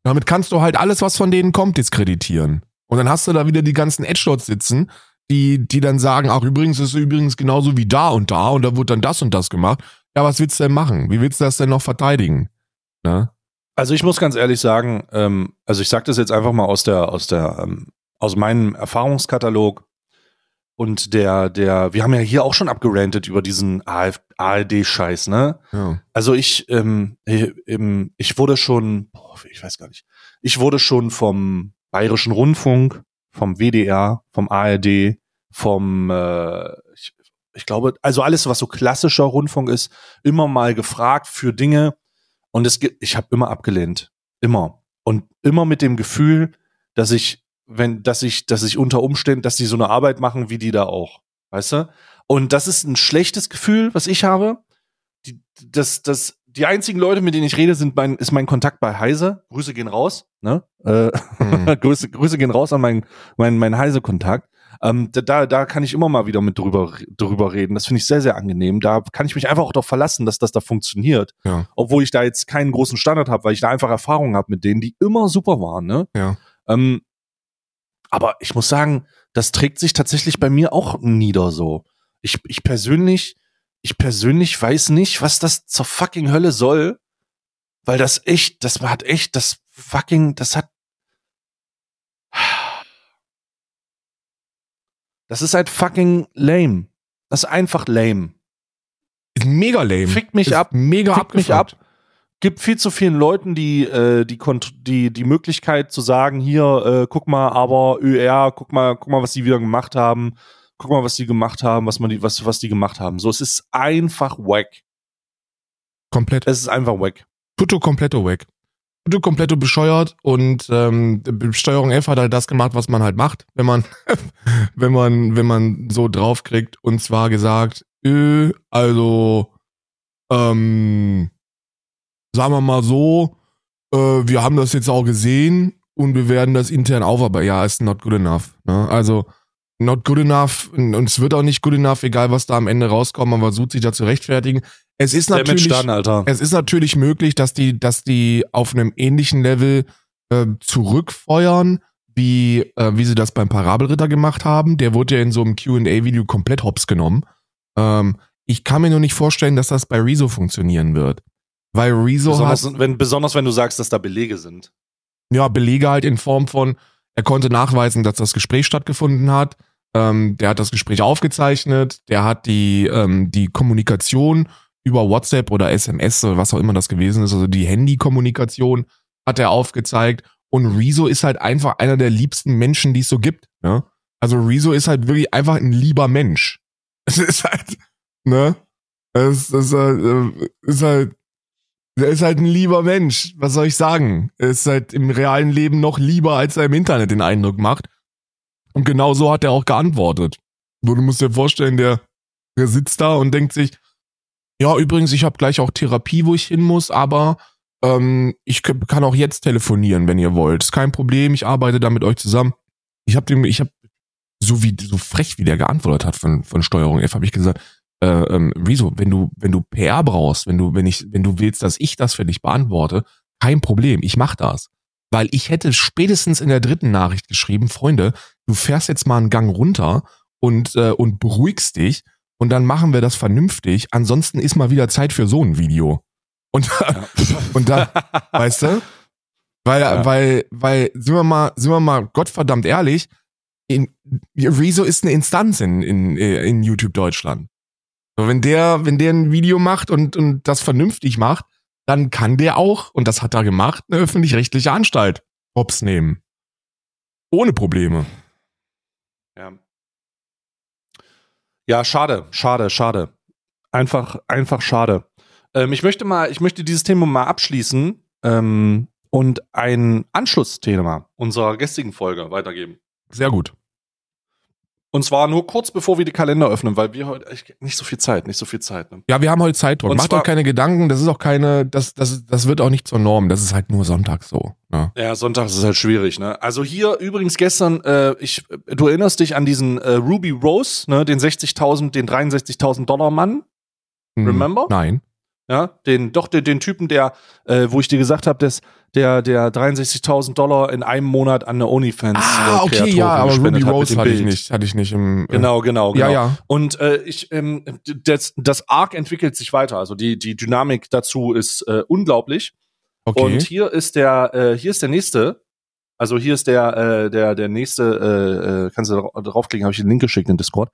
Speaker 2: Damit kannst du halt alles, was von denen kommt, diskreditieren. Und dann hast du da wieder die ganzen Edgelords sitzen, die, die dann sagen, ach übrigens, ist übrigens genauso wie da und da und da wurde dann das und das gemacht. Ja, was willst du denn machen? Wie willst du das denn noch verteidigen? Ne?
Speaker 1: Also ich muss ganz ehrlich sagen, ähm, also ich sage das jetzt einfach mal aus der, aus der, ähm, aus meinem Erfahrungskatalog und der, der, wir haben ja hier auch schon abgerantet über diesen ARD-Scheiß, ne?
Speaker 2: Ja.
Speaker 1: Also ich, ähm, äh, ähm, ich wurde schon, boah, ich weiß gar nicht, ich wurde schon vom Bayerischen Rundfunk, vom WDR, vom ARD, vom, äh, ich, glaube, also alles, was so klassischer Rundfunk ist, immer mal gefragt für Dinge und es gibt, ich habe immer abgelehnt, immer und immer mit dem Gefühl, dass ich, wenn, dass ich, dass ich unter Umständen, dass die so eine Arbeit machen wie die da auch, weißt du? Und das ist ein schlechtes Gefühl, was ich habe die, das, das, die einzigen Leute, mit denen ich rede, sind mein, ist mein Kontakt bei Heise. Grüße gehen raus, ne? Äh,
Speaker 2: Hm.
Speaker 1: Grüße, Grüße gehen raus an meinen, meinen, meinen Heise-Kontakt. Ähm, da- da, kann ich immer mal wieder mit drüber, drüber reden. Das finde ich sehr, sehr angenehm. Da kann ich mich einfach auch darauf verlassen, dass das da funktioniert.
Speaker 2: Ja.
Speaker 1: Obwohl ich da jetzt keinen großen Standard habe, weil ich da einfach Erfahrungen habe mit denen, die immer super waren, ne?
Speaker 2: Ja.
Speaker 1: Ähm, aber ich muss sagen, das trägt sich tatsächlich bei mir auch nieder so. Ich, ich persönlich, ich persönlich weiß nicht, was das zur fucking Hölle soll, weil das echt, das hat echt, das fucking, das hat. Das ist halt fucking lame. Das ist einfach lame.
Speaker 2: Ist mega lame.
Speaker 1: Fickt mich
Speaker 2: Ist
Speaker 1: ab.
Speaker 2: Mega
Speaker 1: Fickt mich ab. Gibt viel zu vielen Leuten die, äh, die, die, die Möglichkeit zu sagen, hier, äh, guck mal, aber ÖR, guck mal, guck mal, was die wieder gemacht haben. Guck mal, was die gemacht haben, was man die, was, was die gemacht haben. So, es ist einfach wack.
Speaker 2: Komplett.
Speaker 1: Es ist einfach wack.
Speaker 2: Tutto completo weg. Tutto completo bescheuert und ähm, Steuerung F hat halt das gemacht, was man halt macht, wenn man, wenn man, wenn man so draufkriegt und zwar gesagt, äh, also, ähm, sagen wir mal so, äh, wir haben das jetzt auch gesehen und wir werden das intern aufarbeiten. Ja, ist not good enough. Ne? Also, not good enough und es wird auch nicht good enough, egal was da am Ende rauskommt, man versucht sich da zu rechtfertigen. Es ist natürlich,
Speaker 1: done, Alter.
Speaker 2: es ist natürlich möglich, dass die, dass die auf einem ähnlichen Level äh, zurückfeuern, wie, äh, wie sie das beim Parabelritter gemacht haben. Der wurde ja in so einem QA-Video komplett hops genommen. Ähm, ich kann mir nur nicht vorstellen, dass das bei Rezo funktionieren wird. Weil Rezo
Speaker 1: Besonders
Speaker 2: hat
Speaker 1: wenn, besonders wenn du sagst, dass da Belege sind.
Speaker 2: ja, Belege halt in Form von, er konnte nachweisen, dass das Gespräch stattgefunden hat. Ähm, der hat das Gespräch aufgezeichnet, der hat die, ähm, die Kommunikation über WhatsApp oder SMS oder was auch immer das gewesen ist, also die Handykommunikation hat er aufgezeigt. Und Rezo ist halt einfach einer der liebsten Menschen, die es so gibt. Ne? Also Rezo ist halt wirklich einfach ein lieber Mensch. Es ist halt, ne? Es ist halt, äh, ist halt Der ist halt ein lieber Mensch. Was soll ich sagen? Er ist halt im realen Leben noch lieber, als er im Internet den Eindruck macht. Und genau so hat er auch geantwortet. Du musst dir vorstellen, der, der sitzt da und denkt sich, ja, übrigens, ich habe gleich auch Therapie, wo ich hin muss, aber ähm, ich kann auch jetzt telefonieren, wenn ihr wollt. Ist kein Problem, ich arbeite da mit euch zusammen. Ich habe dem, ich habe so wie so frech, wie der geantwortet hat von von Steuerung F, habe ich gesagt, äh, ähm, wieso, wenn du wenn du PR brauchst, wenn du wenn ich wenn du willst, dass ich das für dich beantworte, kein Problem, ich mach das, weil ich hätte spätestens in der dritten Nachricht geschrieben, Freunde, du fährst jetzt mal einen Gang runter und äh, und beruhigst dich und dann machen wir das vernünftig. Ansonsten ist mal wieder Zeit für so ein Video. Und, ja. und dann, weißt du? Weil, ja. weil, weil, sind wir mal, sind wir mal Gottverdammt ehrlich, in, Rezo ist eine Instanz in, in, in YouTube Deutschland. So, wenn der, wenn der ein Video macht und, und das vernünftig macht, dann kann der auch, und das hat er gemacht, eine öffentlich-rechtliche Anstalt hops nehmen. Ohne Probleme.
Speaker 1: Ja. Ja, schade, schade, schade. Einfach, einfach schade. Ähm, ich möchte mal, ich möchte dieses Thema mal abschließen ähm, und ein Anschlussthema unserer gestrigen Folge weitergeben.
Speaker 2: Sehr gut.
Speaker 1: Und zwar nur kurz bevor wir die Kalender öffnen, weil wir heute nicht so viel Zeit, nicht so viel Zeit. Ne?
Speaker 2: Ja, wir haben heute Zeitdruck. Macht doch keine Gedanken, das ist auch keine, das, das, das wird auch nicht zur Norm. Das ist halt nur Sonntag so.
Speaker 1: Ne? Ja, Sonntag ist halt schwierig. Ne? Also hier übrigens gestern, äh, ich, du erinnerst dich an diesen äh, Ruby Rose, ne, den 60.000, den 63.000 Dollar Mann.
Speaker 2: Hm, Remember? Nein.
Speaker 1: Ja, den, doch den, den Typen, der, äh, wo ich dir gesagt habe, dass der, der 63.000 Dollar in einem Monat an eine OnlyFans
Speaker 2: Ah, okay, ja, aber Ruby Rose hatte ich nicht, hatte ich nicht im.
Speaker 1: Äh, genau, genau,
Speaker 2: genau. Ja, ja.
Speaker 1: Und äh, ich, ähm, das, das Arc entwickelt sich weiter. Also die, die Dynamik dazu ist äh, unglaublich. Okay. Und hier ist der, äh, hier ist der nächste. Also hier ist der, äh, der, der nächste, äh, äh kannst du draufklicken, habe ich den Link geschickt in Discord.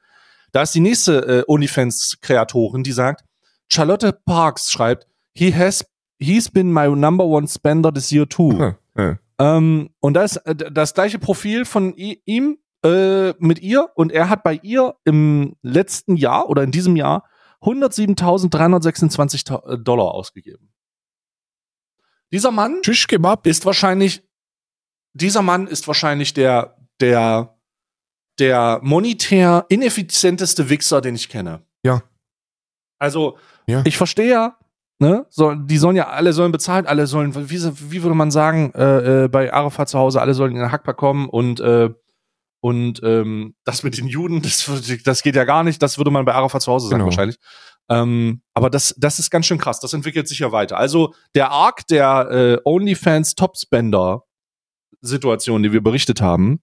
Speaker 1: Da ist die nächste äh, OnlyFans-Kreatorin, die sagt, Charlotte Parks schreibt, he has, he's been my number one spender this year too. Ja, ja. Ähm, und das, äh, das gleiche Profil von ihm äh, mit ihr und er hat bei ihr im letzten Jahr oder in diesem Jahr 107.326 äh, Dollar ausgegeben. Dieser Mann ist wahrscheinlich, dieser Mann ist wahrscheinlich der, der, der monetär ineffizienteste Wichser, den ich kenne.
Speaker 2: Ja.
Speaker 1: Also, ja. Ich verstehe ja, ne? So, die sollen ja, alle sollen bezahlen, alle sollen, wie, wie würde man sagen, äh, äh, bei Arafat zu Hause, alle sollen in den Hackpack kommen und äh, und ähm, das mit den Juden, das, das geht ja gar nicht, das würde man bei Arafat zu Hause sagen genau. wahrscheinlich. Ähm, aber das, das ist ganz schön krass, das entwickelt sich ja weiter. Also der Arc der äh, OnlyFans Topspender Situation, die wir berichtet haben,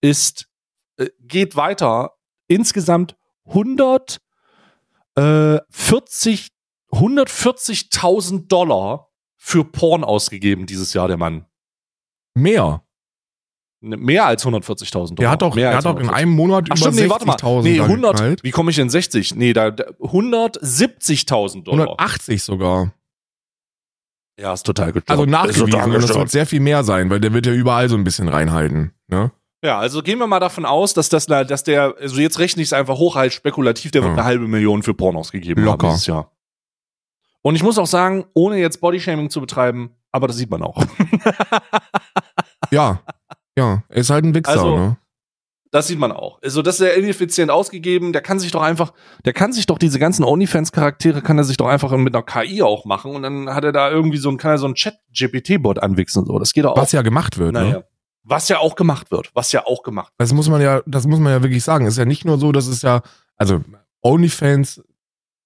Speaker 1: ist, äh, geht weiter. Insgesamt 100 äh, 40, 140.000 Dollar für Porn ausgegeben dieses Jahr, der Mann.
Speaker 2: Mehr.
Speaker 1: Ne, mehr als 140.000 Dollar.
Speaker 2: Der hat doch, der hat doch in einem Monat
Speaker 1: Ach, über 60.000 Nee, 100, geknallt. wie komme ich in 60? Nee, da, 170.000 Dollar.
Speaker 2: 180 sogar.
Speaker 1: Ja, ist total gut.
Speaker 2: Also nachgewiesen, das wird sehr viel mehr sein, weil der wird ja überall so ein bisschen reinhalten, ne?
Speaker 1: Ja, also gehen wir mal davon aus, dass das, dass der, also jetzt rechne ich es einfach hoch halt spekulativ, der wird eine halbe Million für Pornos gegeben
Speaker 2: Locker. haben
Speaker 1: dieses Jahr. Und ich muss auch sagen, ohne jetzt Bodyshaming zu betreiben, aber das sieht man auch.
Speaker 2: ja, ja, er ist halt ein Wichser, also, ne?
Speaker 1: Das sieht man auch. Also, das ist ja ineffizient ausgegeben. Der kann sich doch einfach, der kann sich doch diese ganzen OnlyFans-Charaktere, kann er sich doch einfach mit einer KI auch machen und dann hat er da irgendwie so ein, kann er so ein Chat-GPT-Bot anwichsen, so. Das geht auch.
Speaker 2: Was ja gemacht wird, naja. ne?
Speaker 1: Was ja auch gemacht wird. Was ja auch gemacht
Speaker 2: wird. Das muss man ja, das muss man ja wirklich sagen. ist ja nicht nur so, dass es ja, also OnlyFans,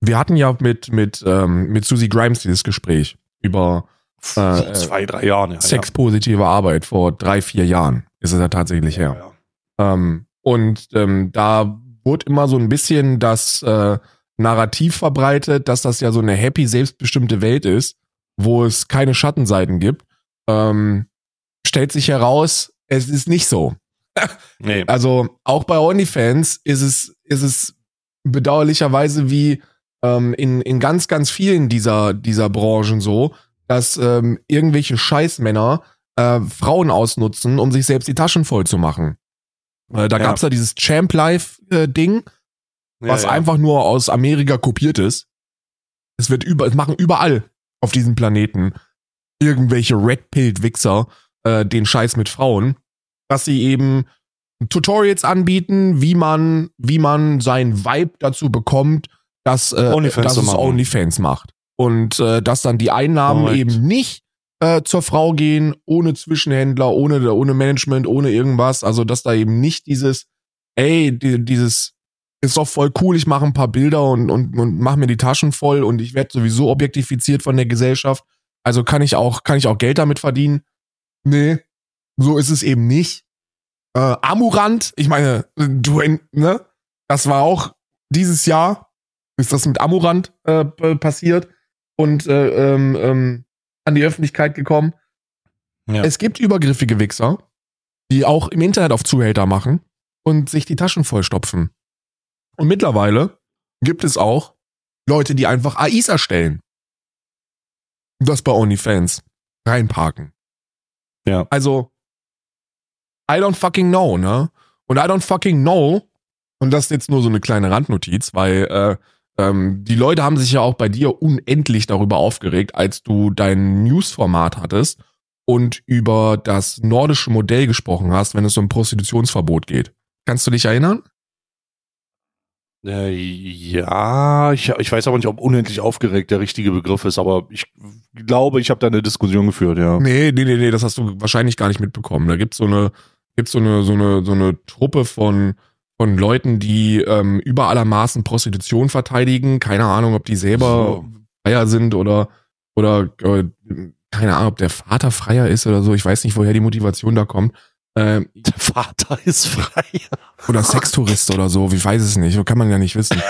Speaker 2: wir hatten ja mit, mit, ähm, mit Susie Grimes dieses Gespräch über
Speaker 1: äh, vor zwei, drei Jahren,
Speaker 2: ja. Sexpositive Arbeit vor drei, vier Jahren ist es ja tatsächlich her. Ja, ja. Ähm, und ähm, da wurde immer so ein bisschen das äh, Narrativ verbreitet, dass das ja so eine happy, selbstbestimmte Welt ist, wo es keine Schattenseiten gibt. Ähm, stellt sich heraus, es ist nicht so. nee. Also auch bei OnlyFans ist es, ist es bedauerlicherweise wie ähm, in, in ganz, ganz vielen dieser, dieser Branchen so, dass ähm, irgendwelche Scheißmänner äh, Frauen ausnutzen, um sich selbst die Taschen voll zu machen. Äh, da ja. gab's ja dieses Champ Life-Ding, äh, was ja, ja. einfach nur aus Amerika kopiert ist. Es wird über, es machen überall auf diesem Planeten irgendwelche Red-Pilled-Wichser äh, den Scheiß mit Frauen, dass sie eben Tutorials anbieten, wie man, wie man sein Vibe dazu bekommt, dass, äh,
Speaker 1: Onlyfans
Speaker 2: dass es. Onlyfans macht. Und äh, dass dann die Einnahmen
Speaker 1: Korrekt.
Speaker 2: eben nicht äh, zur Frau gehen, ohne Zwischenhändler, ohne, ohne Management, ohne irgendwas. Also dass da eben nicht dieses, ey, die, dieses ist doch voll cool, ich mache ein paar Bilder und, und, und mache mir die Taschen voll und ich werde sowieso objektifiziert von der Gesellschaft. Also kann ich auch, kann ich auch Geld damit verdienen? Nee, so ist es eben nicht. Äh, Amurant, ich meine, du, ne, das war auch dieses Jahr, ist das mit Amurant äh, passiert und äh, ähm, ähm, an die Öffentlichkeit gekommen.
Speaker 1: Ja.
Speaker 2: Es gibt übergriffige Wichser, die auch im Internet auf Zuhälter machen und sich die Taschen vollstopfen. Und mittlerweile gibt es auch Leute, die einfach AIs erstellen. Das bei OnlyFans reinparken.
Speaker 1: Ja.
Speaker 2: Also, I don't fucking know, ne? Und I don't fucking know, und das ist jetzt nur so eine kleine Randnotiz, weil äh, ähm, die Leute haben sich ja auch bei dir unendlich darüber aufgeregt, als du dein News-Format hattest und über das nordische Modell gesprochen hast, wenn es um Prostitutionsverbot geht. Kannst du dich erinnern?
Speaker 1: Äh, ja, ich, ich weiß aber nicht, ob unendlich aufgeregt der richtige Begriff ist, aber ich glaube, ich habe da eine Diskussion geführt, ja.
Speaker 2: Nee, nee, nee, nee, das hast du wahrscheinlich gar nicht mitbekommen. Da gibt's so eine, gibt's so eine, so eine, so eine Truppe von, von Leuten, die ähm, über allermaßen Prostitution verteidigen. Keine Ahnung, ob die selber
Speaker 1: So.
Speaker 2: Freier sind oder, oder äh, keine Ahnung, ob der Vater Freier ist oder so. Ich weiß nicht, woher die Motivation da kommt. Ähm,
Speaker 1: Der Vater ist frei.
Speaker 2: oder Sextourist oder so, ich weiß es nicht, kann man ja nicht wissen.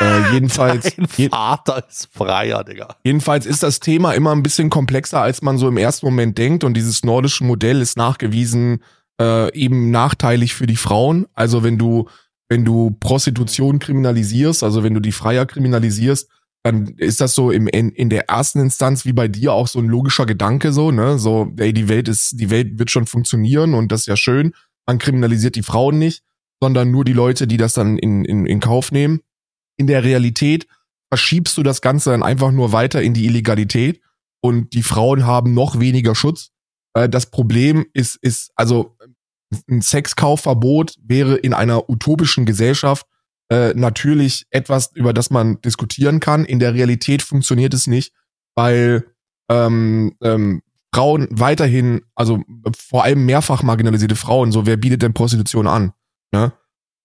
Speaker 2: Äh, jedenfalls,
Speaker 1: Dein Vater ist freier, Digga.
Speaker 2: Jedenfalls ist das Thema immer ein bisschen komplexer, als man so im ersten Moment denkt. Und dieses nordische Modell ist nachgewiesen äh, eben nachteilig für die Frauen. Also wenn du, wenn du Prostitution kriminalisierst, also wenn du die Freier kriminalisierst, dann ist das so im, in, in der ersten Instanz wie bei dir auch so ein logischer Gedanke so, ne? So, ey, die Welt ist, die Welt wird schon funktionieren und das ist ja schön. Man kriminalisiert die Frauen nicht, sondern nur die Leute, die das dann in, in, in Kauf nehmen. In der Realität verschiebst du das Ganze dann einfach nur weiter in die Illegalität und die Frauen haben noch weniger Schutz. Äh, Das Problem ist, ist, also ein Sexkaufverbot wäre in einer utopischen Gesellschaft äh, natürlich etwas, über das man diskutieren kann. In der Realität funktioniert es nicht, weil ähm, ähm, Frauen weiterhin, also vor allem mehrfach marginalisierte Frauen, so wer bietet denn Prostitution an? Ne?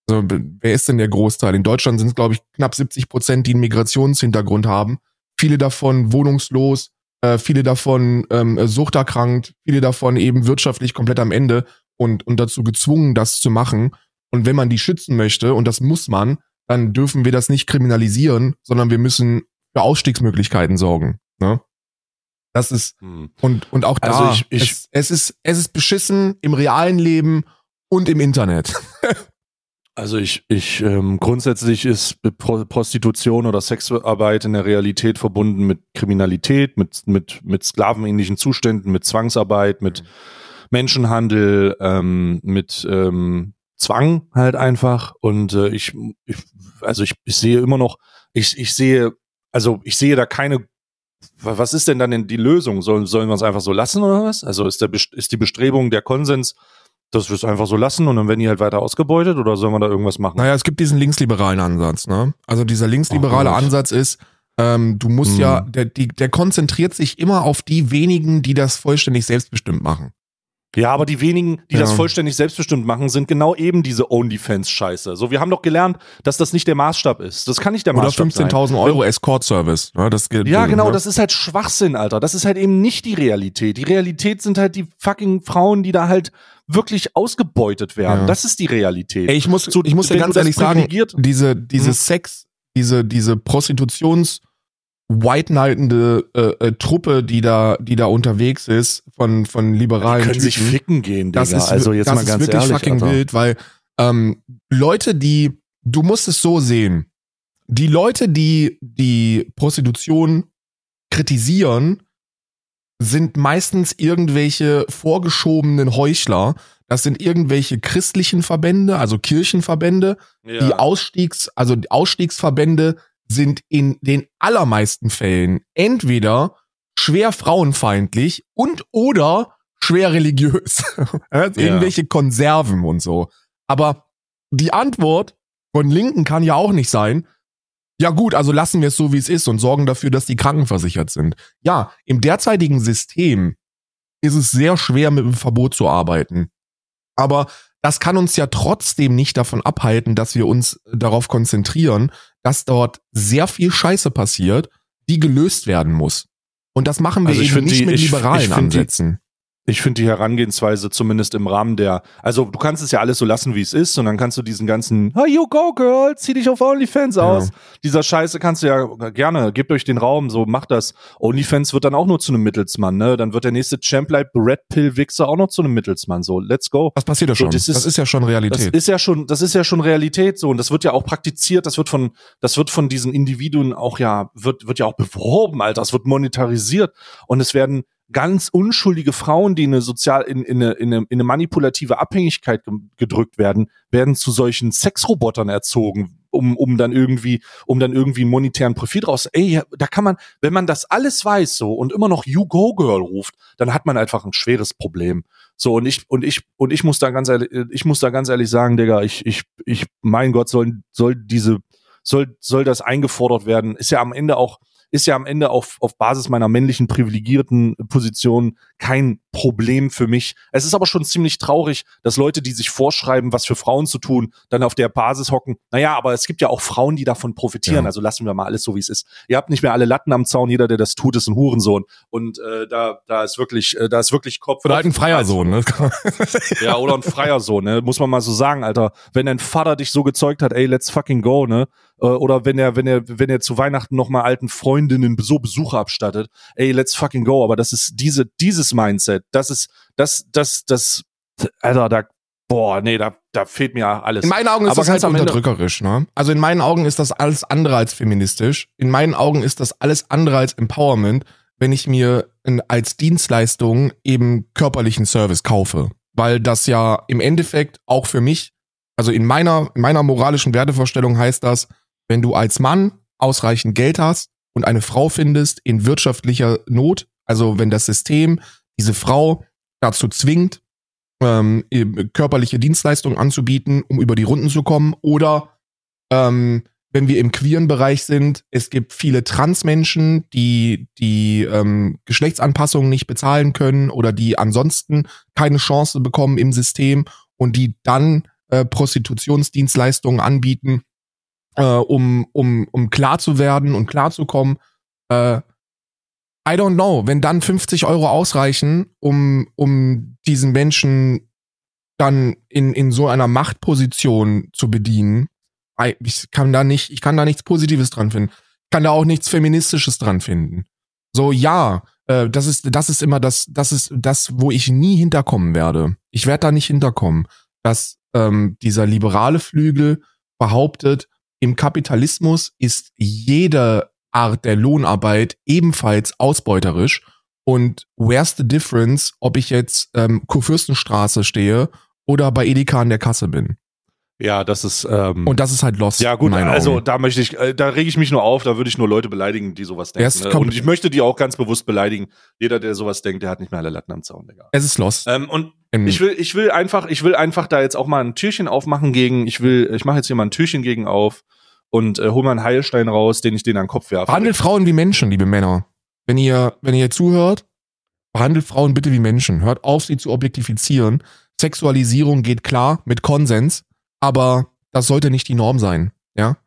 Speaker 2: Also, wer ist denn der Großteil? In Deutschland sind es, glaube ich, knapp 70 Prozent, die einen Migrationshintergrund haben. Viele davon wohnungslos, äh, viele davon ähm, suchterkrankt, viele davon eben wirtschaftlich komplett am Ende und, und dazu gezwungen, das zu machen. Und wenn man die schützen möchte, und das muss man, dann dürfen wir das nicht kriminalisieren, sondern wir müssen für Ausstiegsmöglichkeiten sorgen. Ne? Das ist,
Speaker 1: Hm.
Speaker 2: und, und auch da,
Speaker 1: Also ich- ich-
Speaker 2: es, es, ist, es ist beschissen im realen Leben und im Internet.
Speaker 1: Also ich, ich ähm, grundsätzlich ist Pro Prostitution oder Sexarbeit in der Realität verbunden mit Kriminalität, mit, mit, mit sklavenähnlichen Zuständen, mit Zwangsarbeit, mit Menschenhandel, ähm, mit ähm, Zwang halt einfach. Und äh, ich, ich, also ich, ich sehe immer noch, ich, ich sehe, also ich sehe da keine was ist denn dann denn die Lösung? Sollen, sollen wir es einfach so lassen oder was? Also ist, der, ist die Bestrebung, der Konsens, dass wir es einfach so lassen und dann werden die halt weiter ausgebeutet oder sollen wir da irgendwas machen?
Speaker 2: Naja, es gibt diesen linksliberalen Ansatz, ne? Also dieser linksliberale
Speaker 1: Oh.
Speaker 2: Ansatz ist, ähm, du musst
Speaker 1: Hm.
Speaker 2: ja, der, die, der konzentriert sich immer auf die wenigen, die das vollständig selbstbestimmt machen.
Speaker 1: Ja, aber die wenigen, die
Speaker 2: Ja.
Speaker 1: das vollständig selbstbestimmt machen, sind genau eben diese OnlyFans-Scheiße. So, wir haben doch gelernt, dass das nicht der Maßstab ist. Das kann nicht der
Speaker 2: Oder
Speaker 1: Maßstab sein.
Speaker 2: 15.000 Euro Escort-Service. Ne? Das geht,
Speaker 1: Ja, genau,
Speaker 2: ne?
Speaker 1: das ist halt Schwachsinn, Alter. Das ist halt eben nicht die Realität. Die Realität sind halt die fucking Frauen, die da halt wirklich ausgebeutet werden.
Speaker 2: Ja.
Speaker 1: Das ist die Realität.
Speaker 2: Ey, ich muss,
Speaker 1: So,
Speaker 2: ich muss dir ganz ehrlich sagen, diese, diese
Speaker 1: Mhm.
Speaker 2: Sex, diese, diese Prostitutions white knightende äh, äh, Truppe, die da, die da unterwegs ist von, von
Speaker 1: die
Speaker 2: liberalen
Speaker 1: können sich
Speaker 2: Typen.
Speaker 1: ficken gehen, Digga.
Speaker 2: Das ist,
Speaker 1: also jetzt
Speaker 2: das
Speaker 1: mal
Speaker 2: ist
Speaker 1: ganz
Speaker 2: wirklich
Speaker 1: ehrlich,
Speaker 2: fucking
Speaker 1: Alter.
Speaker 2: wild, weil ähm, Leute, die, du musst es so sehen, die Leute, die die Prostitution kritisieren, sind meistens irgendwelche vorgeschobenen Heuchler. Das sind irgendwelche christlichen Verbände, also Kirchenverbände,
Speaker 1: Ja.
Speaker 2: die Ausstiegs, also die Ausstiegsverbände sind in den allermeisten Fällen entweder schwer frauenfeindlich und oder schwer religiös. Ja, Irgendwelche Konserven und so. Aber die Antwort von Linken kann ja auch nicht sein, ja gut, also lassen wir es so, wie es ist und sorgen dafür, dass die krankenversichert sind. Ja, im derzeitigen System ist es sehr schwer, mit dem Verbot zu arbeiten. Aber das kann uns ja trotzdem nicht davon abhalten, dass wir uns darauf konzentrieren, dass dort sehr viel Scheiße passiert, die gelöst werden muss. Und das machen wir
Speaker 1: Also
Speaker 2: eben nicht
Speaker 1: die-
Speaker 2: mit
Speaker 1: ich-
Speaker 2: liberalen
Speaker 1: ich
Speaker 2: Ansätzen.
Speaker 1: Ich finde die Herangehensweise zumindest im Rahmen der, also du kannst es ja alles so lassen, wie es ist, und dann kannst du diesen ganzen, hey, you go, girl, zieh dich auf OnlyFans
Speaker 2: Ja.
Speaker 1: aus. Dieser Scheiße kannst du ja gerne, gebt euch den Raum, so macht das. OnlyFans wird dann auch nur zu einem Mittelsmann, ne? Dann wird der nächste Champ Light Red Pill Wichser auch noch zu einem Mittelsmann, so, let's go.
Speaker 2: Das passiert ja
Speaker 1: So,
Speaker 2: schon.
Speaker 1: das
Speaker 2: Das
Speaker 1: ist-
Speaker 2: ist, ja schon
Speaker 1: Das
Speaker 2: Realität.
Speaker 1: ist ja schon, das ist ja schon Realität so und das wird ja auch praktiziert, das wird von, das wird von diesen Individuen auch ja, wird, wird ja auch beworben, Alter, es wird monetarisiert und es werden ganz unschuldige Frauen, die in eine sozial, in, in, eine, in, eine, in eine manipulative Abhängigkeit ge- gedrückt werden, werden zu solchen Sexrobotern erzogen, um, um dann irgendwie, um dann irgendwie einen monetären Profit raus. Ey, da kann man, wenn man das alles weiß so und immer noch You Go Girl ruft, dann hat man einfach ein schweres Problem. So, und ich, und ich, und ich muss da ganz ehrlich, ich muss da ganz ehrlich sagen, Digga, ich, ich, ich, mein Gott, soll, soll diese, soll, soll das eingefordert werden, ist ja am Ende auch, ist ja am Ende auf, auf Basis meiner männlichen privilegierten Position kein Problem für mich. Es ist aber schon ziemlich traurig, dass Leute, die sich vorschreiben, was für Frauen zu tun, dann auf der Basis hocken. Naja, aber es gibt ja auch Frauen, die davon profitieren.
Speaker 2: Ja.
Speaker 1: Also lassen wir mal alles so, wie es ist. Ihr habt nicht mehr alle Latten am Zaun. Jeder, der das tut, ist ein Hurensohn. Und äh, da, da ist wirklich, äh, da ist wirklich Kopf.
Speaker 2: Oder halt ein freier Sohn, ne?
Speaker 1: Ja, oder ein freier Sohn, ne? Muss man mal so sagen, Alter. Wenn dein Vater dich so gezeugt hat, ey, let's fucking go, ne? Äh, Oder wenn er, wenn er, wenn er zu Weihnachten noch mal alten Freundinnen so Besuche abstattet, ey, let's fucking go. Aber das ist diese, dieses Mindset, das ist, das, das, das, Alter, da, boah, nee, da, da fehlt mir alles.
Speaker 2: In meinen Augen ist
Speaker 1: Aber
Speaker 2: das halt unterdrückerisch, ne? Also in meinen Augen ist das alles andere als feministisch. In meinen Augen ist das alles andere als Empowerment, wenn ich mir in, als Dienstleistung eben körperlichen Service kaufe. Weil das ja im Endeffekt auch für mich, also in meiner, in meiner moralischen Wertevorstellung heißt das, wenn du als Mann ausreichend Geld hast und eine Frau findest in wirtschaftlicher Not, also wenn das System diese Frau dazu zwingt, ähm, körperliche Dienstleistungen anzubieten, um über die Runden zu kommen. Oder ähm, wenn wir im queeren Bereich sind, es gibt viele Transmenschen, die die ähm, Geschlechtsanpassungen nicht bezahlen können oder die ansonsten keine Chance bekommen im System und die dann äh, Prostitutionsdienstleistungen anbieten, äh, um, um, um klar zu werden und klar zu kommen. Äh, I don't know, wenn dann 50 Euro ausreichen, um, um diesen Menschen dann in, in so einer Machtposition zu bedienen, ich kann da nicht, ich kann da nichts Positives dran finden. Ich kann da auch nichts Feministisches dran finden. So, ja, äh, das ist, das ist immer das, das ist das, wo ich nie hinterkommen werde. Ich werde da nicht hinterkommen, dass ähm, dieser liberale Flügel behauptet, im Kapitalismus ist jede Art der Lohnarbeit ebenfalls ausbeuterisch. Und where's the difference, ob ich jetzt ähm, Kurfürstenstraße stehe oder bei Edeka an der Kasse bin?
Speaker 1: ja, das ist, ähm,
Speaker 2: Und das ist halt lost.
Speaker 1: Ja, gut, also
Speaker 2: Augen.
Speaker 1: da möchte ich, äh, da rege ich mich nur auf, da würde ich nur Leute beleidigen, die sowas denken. Ne? Und ich möchte die auch ganz bewusst beleidigen. Jeder, der sowas denkt, der hat nicht mehr alle Latten am Zaun, Digga.
Speaker 2: es ist lost.
Speaker 1: Ähm, und ich will, ich will einfach, ich will einfach da jetzt auch mal ein Türchen aufmachen gegen, ich will, ich mache jetzt hier mal ein Türchen gegen auf und äh, hol mal einen Heilstein raus, den ich denen an den Kopf werfe.
Speaker 2: Behandelt Frauen wie Menschen, liebe Männer. Wenn ihr, wenn ihr zuhört, behandelt Frauen bitte wie Menschen. Hört auf, sie zu objektifizieren. Sexualisierung geht klar mit Konsens, aber das sollte nicht die Norm sein. Ja?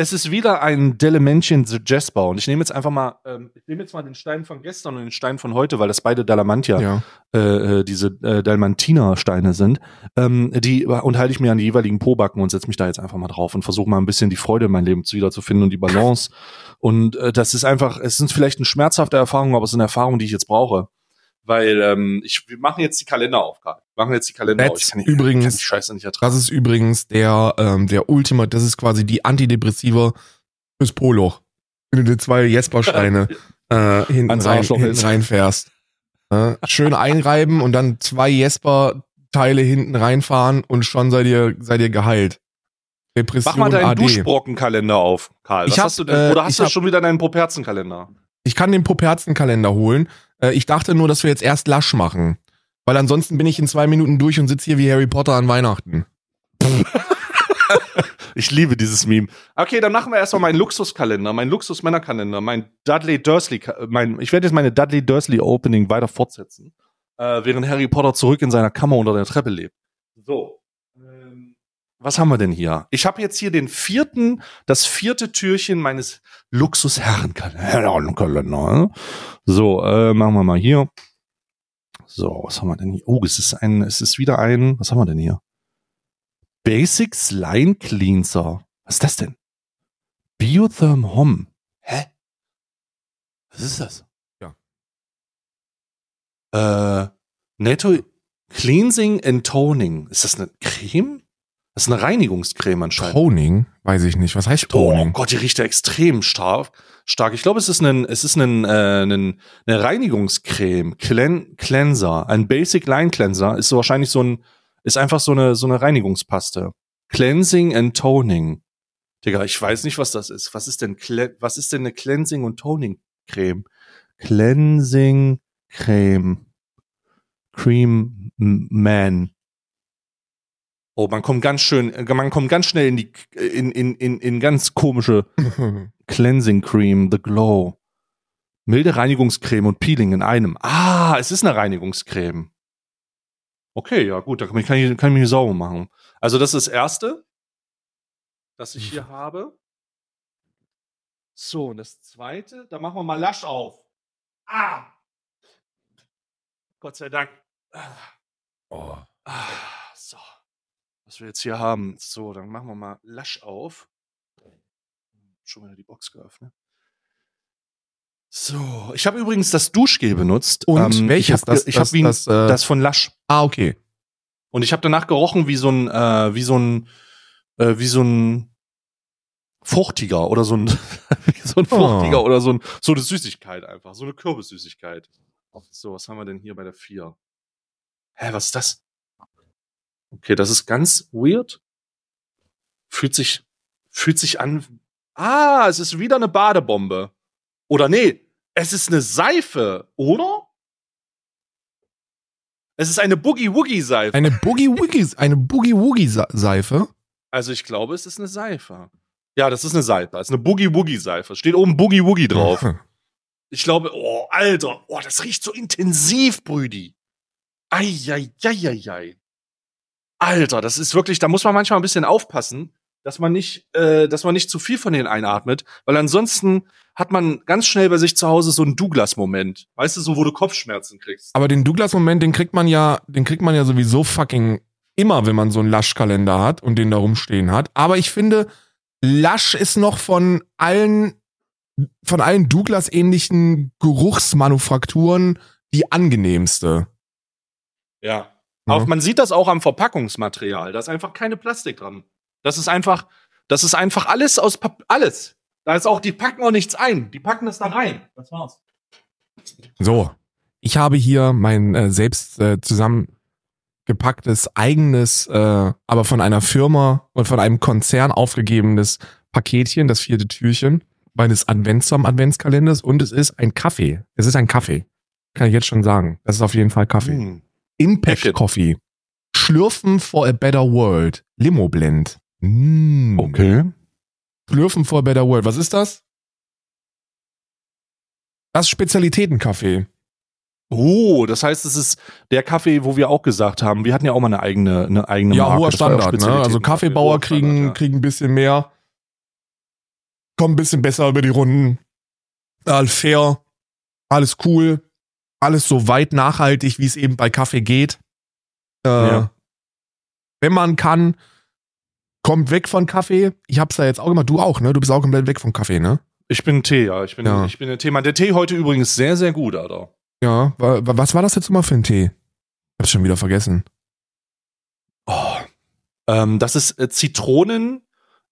Speaker 1: Es ist wieder ein the Jasper und ich nehme jetzt einfach mal, ähm, ich nehme jetzt mal den Stein von gestern und den Stein von heute, weil das beide Dalamantia
Speaker 2: Ja.
Speaker 1: äh, äh, diese äh, Dalmantiner-Steine sind, ähm, die und halte ich mir an die jeweiligen Pobacken und setze mich da jetzt einfach mal drauf und versuche mal ein bisschen die Freude in mein Leben zu wiederzufinden und die Balance. Und äh, das ist einfach, es sind vielleicht eine schmerzhafte Erfahrung, aber es ist eine Erfahrung, die ich jetzt brauche. Weil ähm, ich, wir machen jetzt die Kalender auf, Karl. Wir machen jetzt die Kalender auf. Ich kann die,
Speaker 2: übrigens-
Speaker 1: kann die Scheiße nicht ertragen.
Speaker 2: Das ist übrigens der, ähm, der Ultimate, das ist quasi die Antidepressiva fürs Poloch. Wenn du dir zwei Jesper-Steine äh, hinten,
Speaker 1: Ans
Speaker 2: rein, hinten reinfährst. Äh, schön einreiben und dann zwei Jesper-Teile hinten reinfahren und schon seid ihr, seid ihr geheilt. Depression
Speaker 1: Mach mal deinen
Speaker 2: AD.
Speaker 1: Duschbrockenkalender auf, Karl. Was
Speaker 2: Ich hab,
Speaker 1: hast du denn?
Speaker 2: äh,
Speaker 1: Oder hast
Speaker 2: ich
Speaker 1: du
Speaker 2: hab-
Speaker 1: schon wieder deinen Properzenkalender?
Speaker 2: Ich kann den Poperzenkalender holen. Äh, ich dachte nur, dass wir jetzt erst Lasch machen. Weil ansonsten bin ich in zwei Minuten durch und sitze hier wie Harry Potter an Weihnachten.
Speaker 1: Ich liebe dieses Meme. Okay, dann machen wir erstmal meinen Luxuskalender, meinen Luxus-Männerkalender, mein Dudley Dursley, mein, ich werde jetzt meine Dudley Dursley Opening weiter fortsetzen, äh, während Harry Potter zurück in seiner Kammer unter der Treppe lebt. So. Ähm, was haben wir denn hier? Ich habe jetzt hier den vierten, das vierte Türchen meines Luxus-Herrenkalender. So, äh, machen wir mal hier. So, was haben wir denn hier? Oh, es ist ein, es ist wieder ein, was haben wir denn hier? Basics Line Cleanser. Was ist das denn? Biotherm Home. Hä? Was ist das?
Speaker 2: Ja.
Speaker 1: Äh, Netto Cleansing and Toning. Ist das eine Creme? Das ist eine Reinigungscreme anscheinend.
Speaker 2: Toning? Weiß ich nicht. Was heißt
Speaker 1: Oh
Speaker 2: Toning?
Speaker 1: Gott, die riecht ja extrem stark. Stark. Ich glaube, es ist ein, es ist ein, äh, ein, eine Reinigungscreme, Clean, Cleanser, ein Basic Line Cleanser. Ist so wahrscheinlich so ein, ist einfach so eine, so eine Reinigungspaste. Cleansing and Toning. Digga, ich weiß nicht, was das ist. Was ist denn, was ist denn eine Cleansing und Toning Creme? Cleansing Creme. Cream Man. Oh, man kommt ganz schön, man kommt ganz schnell in die, in, in, in, in ganz komische Cleansing Cream, The Glow. Milde Reinigungscreme und Peeling in einem. Ah, es ist eine Reinigungscreme. Okay, ja gut, da kann ich, kann ich, mich sauber machen. Also das ist das Erste, das ich hier habe. So, und das Zweite, da machen wir mal Lasch auf. Ah! Gott sei Dank. Ah,
Speaker 2: oh.
Speaker 1: ah, was wir jetzt hier haben. So, dann machen wir mal Lasch auf. Schon wieder die Box geöffnet. So, ich habe übrigens das Duschgel benutzt.
Speaker 2: Und
Speaker 1: Ähm,
Speaker 2: welches?
Speaker 1: Ich habe
Speaker 2: Das-
Speaker 1: ich hab
Speaker 2: das-
Speaker 1: wie ein-
Speaker 2: das, äh,
Speaker 1: das von Lasch.
Speaker 2: Ah, okay.
Speaker 1: Und ich habe danach gerochen wie so ein, äh, wie so ein, äh, wie so ein fruchtiger oder so ein, wie so ein fruchtiger
Speaker 2: Oh.
Speaker 1: oder so ein, so eine Süßigkeit einfach, so eine Kürbissüßigkeit. So, was haben wir denn hier bei der 4? Hä, was ist das? Okay, das ist ganz weird. Fühlt sich, fühlt sich an. Ah, es ist wieder eine Badebombe. Oder nee, es ist eine Seife, oder? Es ist eine Boogie-Woogie-Seife.
Speaker 2: Eine Boogie Woogie, eine Boogie Woogie Sa- Seife.
Speaker 1: Also ich glaube, es ist eine Seife. Ja, das ist eine Seife. Es ist eine Boogie-Woogie-Seife. Steht oben Boogie-Woogie drauf. Ich glaube, oh, Alter, oh, das riecht so intensiv, Brüdi. Eieieiei. Alter, das ist wirklich, da muss man manchmal ein bisschen aufpassen, dass man nicht, äh, dass man nicht zu viel von denen einatmet, weil ansonsten hat man ganz schnell bei sich zu Hause so einen Douglas-Moment. Weißt du, so wo du Kopfschmerzen kriegst.
Speaker 2: Aber den Douglas-Moment, den kriegt man ja, den kriegt man ja sowieso fucking immer, wenn man so einen Lasch-Kalender hat und den da rumstehen hat. Aber ich finde, Lasch ist noch von allen, von allen Douglas-ähnlichen Geruchsmanufakturen die angenehmste.
Speaker 1: Ja. Auch, man sieht das auch am Verpackungsmaterial. Da ist einfach keine Plastik dran. Das ist einfach, das ist einfach alles aus Pap alles. Da ist auch, die packen auch nichts ein. Die packen das da rein. Das war's.
Speaker 2: So, ich habe hier mein äh, selbst äh, zusammengepacktes eigenes, äh, aber von einer Firma und von einem Konzern aufgegebenes Paketchen, das vierte Türchen meines Adventsam Adventskalenders und es ist ein Kaffee. Es ist ein Kaffee. Kann ich jetzt schon sagen. Das ist auf jeden Fall Kaffee.
Speaker 1: Hm.
Speaker 2: Impact. Coffee. Schlürfen for a better world. Limo Blend. Mm.
Speaker 1: Okay.
Speaker 2: Schlürfen for a better world. Was ist das? Das ist Spezialitätenkaffee.
Speaker 1: Oh, das heißt, es ist der Kaffee, wo wir auch gesagt haben, wir hatten ja auch mal eine eigene, eine eigene
Speaker 2: Ja,
Speaker 1: Marke.
Speaker 2: hoher
Speaker 1: ja
Speaker 2: Standard, ne? Also Kaffeebauer kriegen,
Speaker 1: Standard,
Speaker 2: kriegen ein bisschen mehr, kommen ein bisschen besser über die Runden. All fair, alles cool, alles so weit nachhaltig, wie es eben bei Kaffee geht. Äh,
Speaker 1: Ja.
Speaker 2: Wenn man kann, kommt weg von Kaffee. Ich hab's da jetzt auch gemacht. Du auch, ne? Du bist auch komplett weg vom Kaffee, ne?
Speaker 1: Ich bin Tee, ja. Ich bin,
Speaker 2: Ja.
Speaker 1: ich bin der Teemann. Der Tee heute übrigens sehr, sehr gut, Alter.
Speaker 2: Ja. wa- wa- Was war das jetzt immer für ein Tee? Ich hab's schon wieder vergessen.
Speaker 1: Oh. Ähm, das ist äh, Zitronen,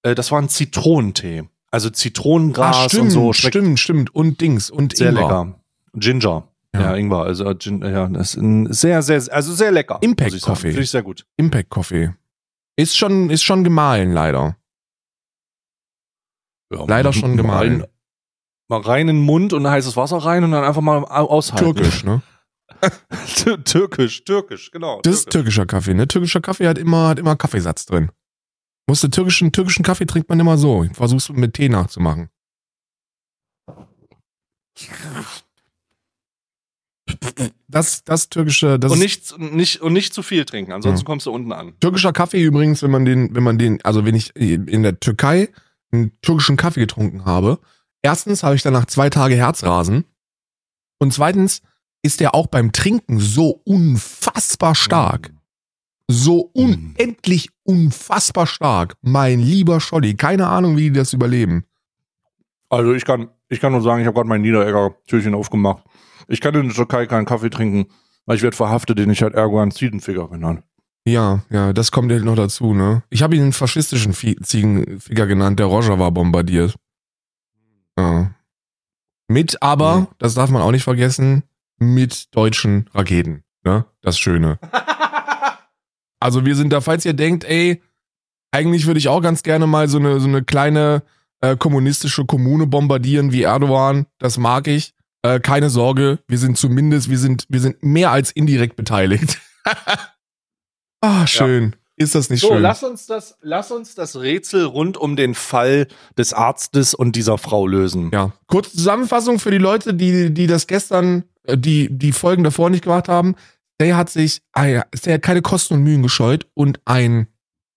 Speaker 1: äh, das war ein Zitronentee. Also Zitronengras
Speaker 2: ah, stimmt,
Speaker 1: und so. Schmeckt
Speaker 2: stimmt, stimmt. Und Dings und
Speaker 1: sehr
Speaker 2: Ingwer.
Speaker 1: lecker. Ginger. Ja. Ingwer. Also, Gin, ja, das ist ein sehr, sehr, also sehr lecker.
Speaker 2: Impact. Coffee.
Speaker 1: Finde ich sehr gut.
Speaker 2: Impact Coffee. Ist schon, ist schon gemahlen, leider.
Speaker 1: Ja,
Speaker 2: Leider schon gemahlen.
Speaker 1: Mal rein in den Mund und heißes Wasser rein und dann einfach mal au- aushalten.
Speaker 2: Türkisch, ne?
Speaker 1: Tür- türkisch, türkisch, genau.
Speaker 2: Das ist
Speaker 1: türkisch.
Speaker 2: türkischer Kaffee, ne? Türkischer Kaffee hat immer, hat immer Kaffeesatz drin. Musste türkischen, türkischen Kaffee trinkt man immer so. Ich versuch's mit Tee nachzumachen. Das, das türkische, das
Speaker 1: und nicht, nicht, und nicht zu viel trinken, ansonsten
Speaker 2: Ja.
Speaker 1: kommst du unten an.
Speaker 2: türkischer Kaffee übrigens, wenn man den, wenn man den, also wenn ich in der Türkei einen türkischen Kaffee getrunken habe, erstens habe ich danach zwei Tage Herzrasen und zweitens ist der auch beim Trinken so unfassbar stark. So
Speaker 1: Mm.
Speaker 2: unendlich unfassbar stark. Mein lieber Scholli. Keine Ahnung, wie die das überleben.
Speaker 1: Also ich kann, ich kann nur sagen, ich habe gerade mein Niederegger-Türchen aufgemacht. Ich kann in der Türkei keinen Kaffee trinken, weil ich werde verhaftet, den ich halt Erdogan Ziegenficker genannt.
Speaker 2: Ja, ja, das kommt halt noch dazu, ne? Ich habe ihn einen faschistischen Ziegenficker genannt, der Roger war bombardiert. Ja. Mit aber,
Speaker 1: Mhm.
Speaker 2: das darf man auch nicht vergessen, mit deutschen Raketen, ne? Das Schöne. Also wir sind da, falls ihr denkt, ey, eigentlich würde ich auch ganz gerne mal so eine, so eine kleine äh, kommunistische Kommune bombardieren wie Erdogan, das mag ich. Äh, keine Sorge, wir sind zumindest, wir sind, wir sind mehr als indirekt beteiligt. ah, schön. Ist das nicht
Speaker 1: So,
Speaker 2: schön?
Speaker 1: lass uns das, lass uns das Rätsel rund um den Fall des Arztes und dieser Frau lösen.
Speaker 2: Ja. Kurze Zusammenfassung für die Leute, die, die das gestern, äh, die, die Folgen davor nicht gemacht haben. Der hat sich, ah ja, der hat keine Kosten und Mühen gescheut und ein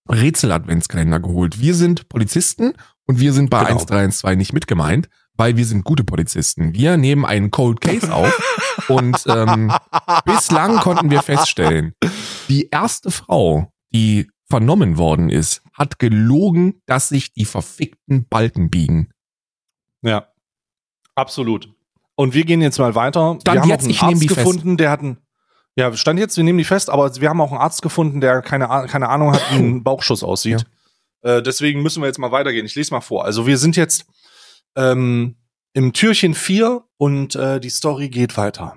Speaker 2: Rätsel-Adventskalender geholt. Wir sind Polizisten und wir sind bei
Speaker 1: Genau.
Speaker 2: 1312 nicht mit gemeint, weil wir sind gute Polizisten. Wir nehmen einen Cold Case auf und ähm, bislang konnten wir feststellen, die erste Frau, die vernommen worden ist, hat gelogen, dass sich die verfickten Balken biegen.
Speaker 1: Ja, absolut. Und wir gehen jetzt mal weiter.
Speaker 2: Stand
Speaker 1: wir haben
Speaker 2: jetzt,
Speaker 1: auch einen Arzt
Speaker 2: die fest.
Speaker 1: gefunden, der hat einen, ja, stand jetzt, wir nehmen die fest, aber wir haben auch einen Arzt gefunden, der keine, Ah- keine Ahnung hat, wie ein Bauchschuss aussieht. Äh, deswegen müssen wir jetzt mal weitergehen. Ich lese mal vor. Also wir sind jetzt ähm, im Türchen 4 und äh, die Story geht weiter.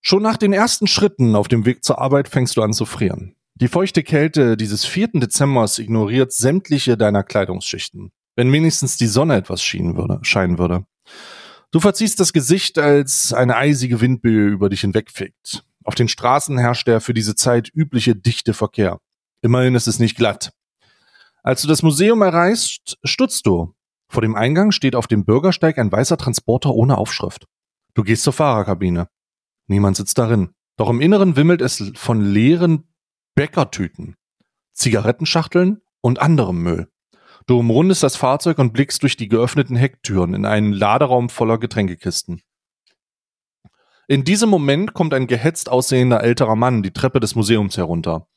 Speaker 1: Schon nach den ersten Schritten auf dem Weg zur Arbeit fängst du an zu frieren. Die feuchte Kälte dieses 4. Dezembers ignoriert sämtliche deiner Kleidungsschichten. Wenn wenigstens die Sonne etwas schienen würde, scheinen würde. Du verziehst das Gesicht, als eine eisige Windböe über dich hinwegfegt. Auf den Straßen herrscht der für diese Zeit übliche dichte Verkehr. Immerhin ist es nicht glatt. Als du das Museum erreichst, stutzt du. Vor dem Eingang steht auf dem Bürgersteig ein weißer Transporter ohne Aufschrift. Du gehst zur Fahrerkabine. Niemand sitzt darin. Doch im Inneren wimmelt es von leeren Bäckertüten, Zigarettenschachteln und anderem Müll. Du umrundest das Fahrzeug und blickst durch die geöffneten Hecktüren in einen Laderaum voller Getränkekisten. In diesem Moment kommt ein gehetzt aussehender älterer Mann die Treppe des Museums herunter.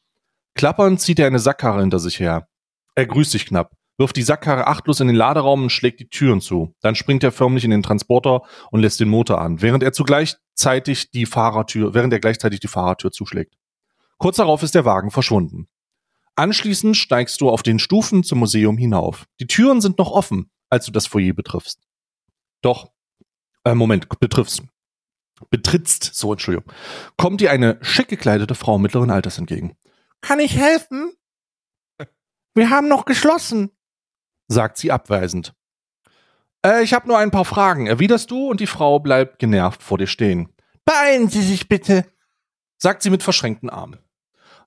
Speaker 1: Klappernd zieht er eine Sackkarre hinter sich her. Er grüßt dich knapp, wirft die Sackkarre achtlos in den Laderaum und schlägt die Türen zu. Dann springt er förmlich in den Transporter und lässt den Motor an, während er zugleich zeitig die Fahrertür, während er gleichzeitig die Fahrertür zuschlägt. Kurz darauf ist der Wagen verschwunden. Anschließend steigst du auf den Stufen zum Museum hinauf. Die Türen sind noch offen, als du das Foyer betriffst. Doch, äh, Moment, betriffst. Betrittst, so Entschuldigung. Kommt dir eine schick gekleidete Frau mittleren Alters entgegen. Kann ich helfen? Wir haben noch geschlossen, sagt sie abweisend. Äh, ich habe nur ein paar Fragen, erwiderst du und die Frau bleibt genervt vor dir stehen. Beeilen Sie sich bitte, sagt sie mit verschränkten Armen.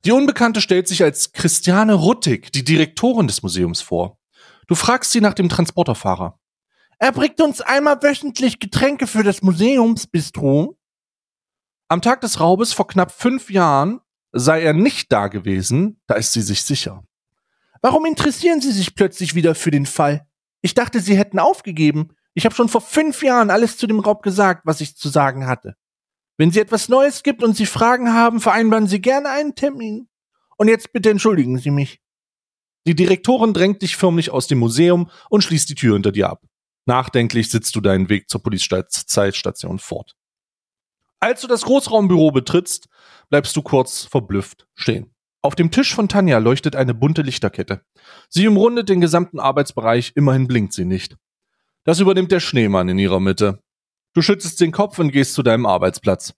Speaker 1: Die Unbekannte stellt sich als Christiane Ruttig, die Direktorin des Museums, vor. Du fragst sie nach dem Transporterfahrer. Er bringt uns einmal wöchentlich Getränke für das Museumsbistro. Am Tag des Raubes vor knapp fünf Jahren sei er nicht da gewesen, da ist sie sich sicher. Warum interessieren Sie sich plötzlich wieder für den Fall? Ich dachte, Sie hätten aufgegeben. Ich habe schon vor fünf Jahren alles zu dem Raub gesagt, was ich zu sagen hatte. Wenn Sie etwas Neues gibt und Sie Fragen haben, vereinbaren Sie gerne einen Termin. Und jetzt bitte entschuldigen Sie mich. Die Direktorin drängt dich förmlich aus dem Museum und schließt die Tür hinter dir ab. Nachdenklich sitzt du deinen Weg zur Polizeistation fort. Als du das Großraumbüro betrittst, bleibst du kurz verblüfft stehen. Auf dem Tisch von Tanja leuchtet eine bunte Lichterkette. Sie umrundet den gesamten Arbeitsbereich, immerhin blinkt sie nicht. Das übernimmt der Schneemann in ihrer Mitte. Du schützt den Kopf und gehst zu deinem Arbeitsplatz.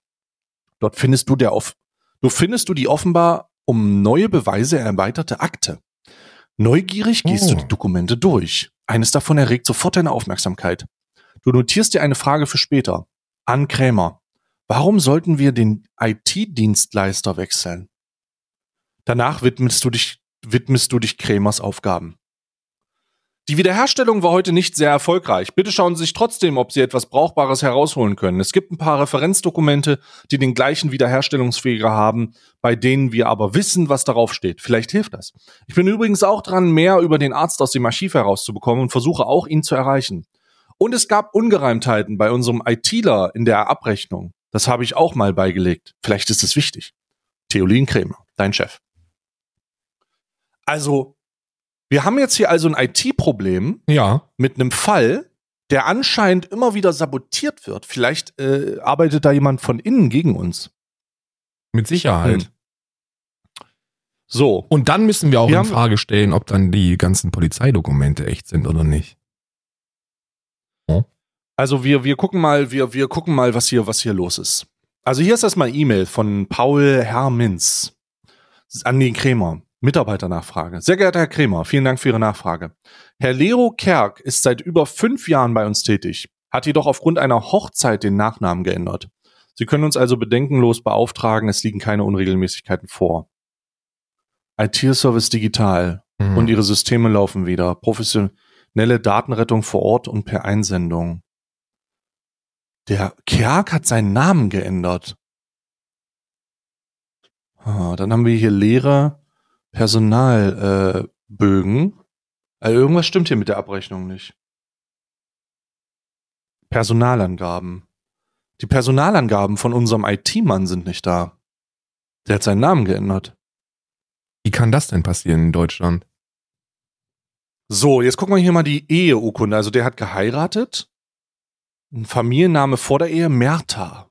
Speaker 1: Dort findest du der off du findest du die offenbar um neue Beweise erweiterte Akte. Neugierig gehst
Speaker 2: Oh.
Speaker 1: du die Dokumente durch. Eines davon erregt sofort deine Aufmerksamkeit. Du notierst dir eine Frage für später. An Krämer. Warum sollten wir den IT-Dienstleister wechseln? Danach widmest du dich, widmest du dich Krämers Aufgaben. Die Wiederherstellung war heute nicht sehr erfolgreich. Bitte schauen Sie sich trotzdem, ob Sie etwas Brauchbares herausholen können. Es gibt ein paar Referenzdokumente, die den gleichen Wiederherstellungsfähiger haben, bei denen wir aber wissen, was darauf steht. Vielleicht hilft das. Ich bin übrigens auch dran, mehr über den Arzt aus dem Archiv herauszubekommen und versuche auch, ihn zu erreichen. Und es gab Ungereimtheiten bei unserem ITler in der Abrechnung. Das habe ich auch mal beigelegt. Vielleicht ist es wichtig. Theolin Krämer, dein Chef. Also, wir haben jetzt hier also ein IT-Problem
Speaker 2: Ja.
Speaker 1: mit einem Fall, der anscheinend immer wieder sabotiert wird. Vielleicht äh, arbeitet da jemand von innen gegen uns.
Speaker 2: Mit Sicherheit.
Speaker 1: Hm. So,
Speaker 2: Und dann müssen wir auch
Speaker 1: Wir
Speaker 2: in Frage stellen, ob dann die ganzen Polizeidokumente echt sind oder nicht.
Speaker 1: also wir, wir gucken mal, wir, wir gucken mal, was hier, was hier los ist. Also hier ist erstmal E-Mail von Paul Hermins an den Krämer. Mitarbeiternachfrage. Sehr geehrter Herr Krämer, vielen Dank für Ihre Nachfrage. Herr Lero Kerk ist seit über fünf Jahren bei uns tätig, hat jedoch aufgrund einer Hochzeit den Nachnamen geändert. Sie können uns also bedenkenlos beauftragen, es liegen keine Unregelmäßigkeiten vor. IT-Service digital
Speaker 2: Mhm.
Speaker 1: und ihre Systeme laufen wieder. Professionelle Datenrettung vor Ort und per Einsendung. Der Kerk hat seinen Namen geändert. Ah, dann haben wir hier leere Personalbögen. Äh, also irgendwas stimmt hier mit der Abrechnung nicht. Personalangaben. Die Personalangaben von unserem IT-Mann sind nicht da. Der hat seinen Namen geändert.
Speaker 2: Wie kann das denn passieren in Deutschland?
Speaker 1: So, jetzt gucken wir hier mal die Eheurkunde. Also der hat geheiratet. Ein Familienname vor der Ehe, Merta.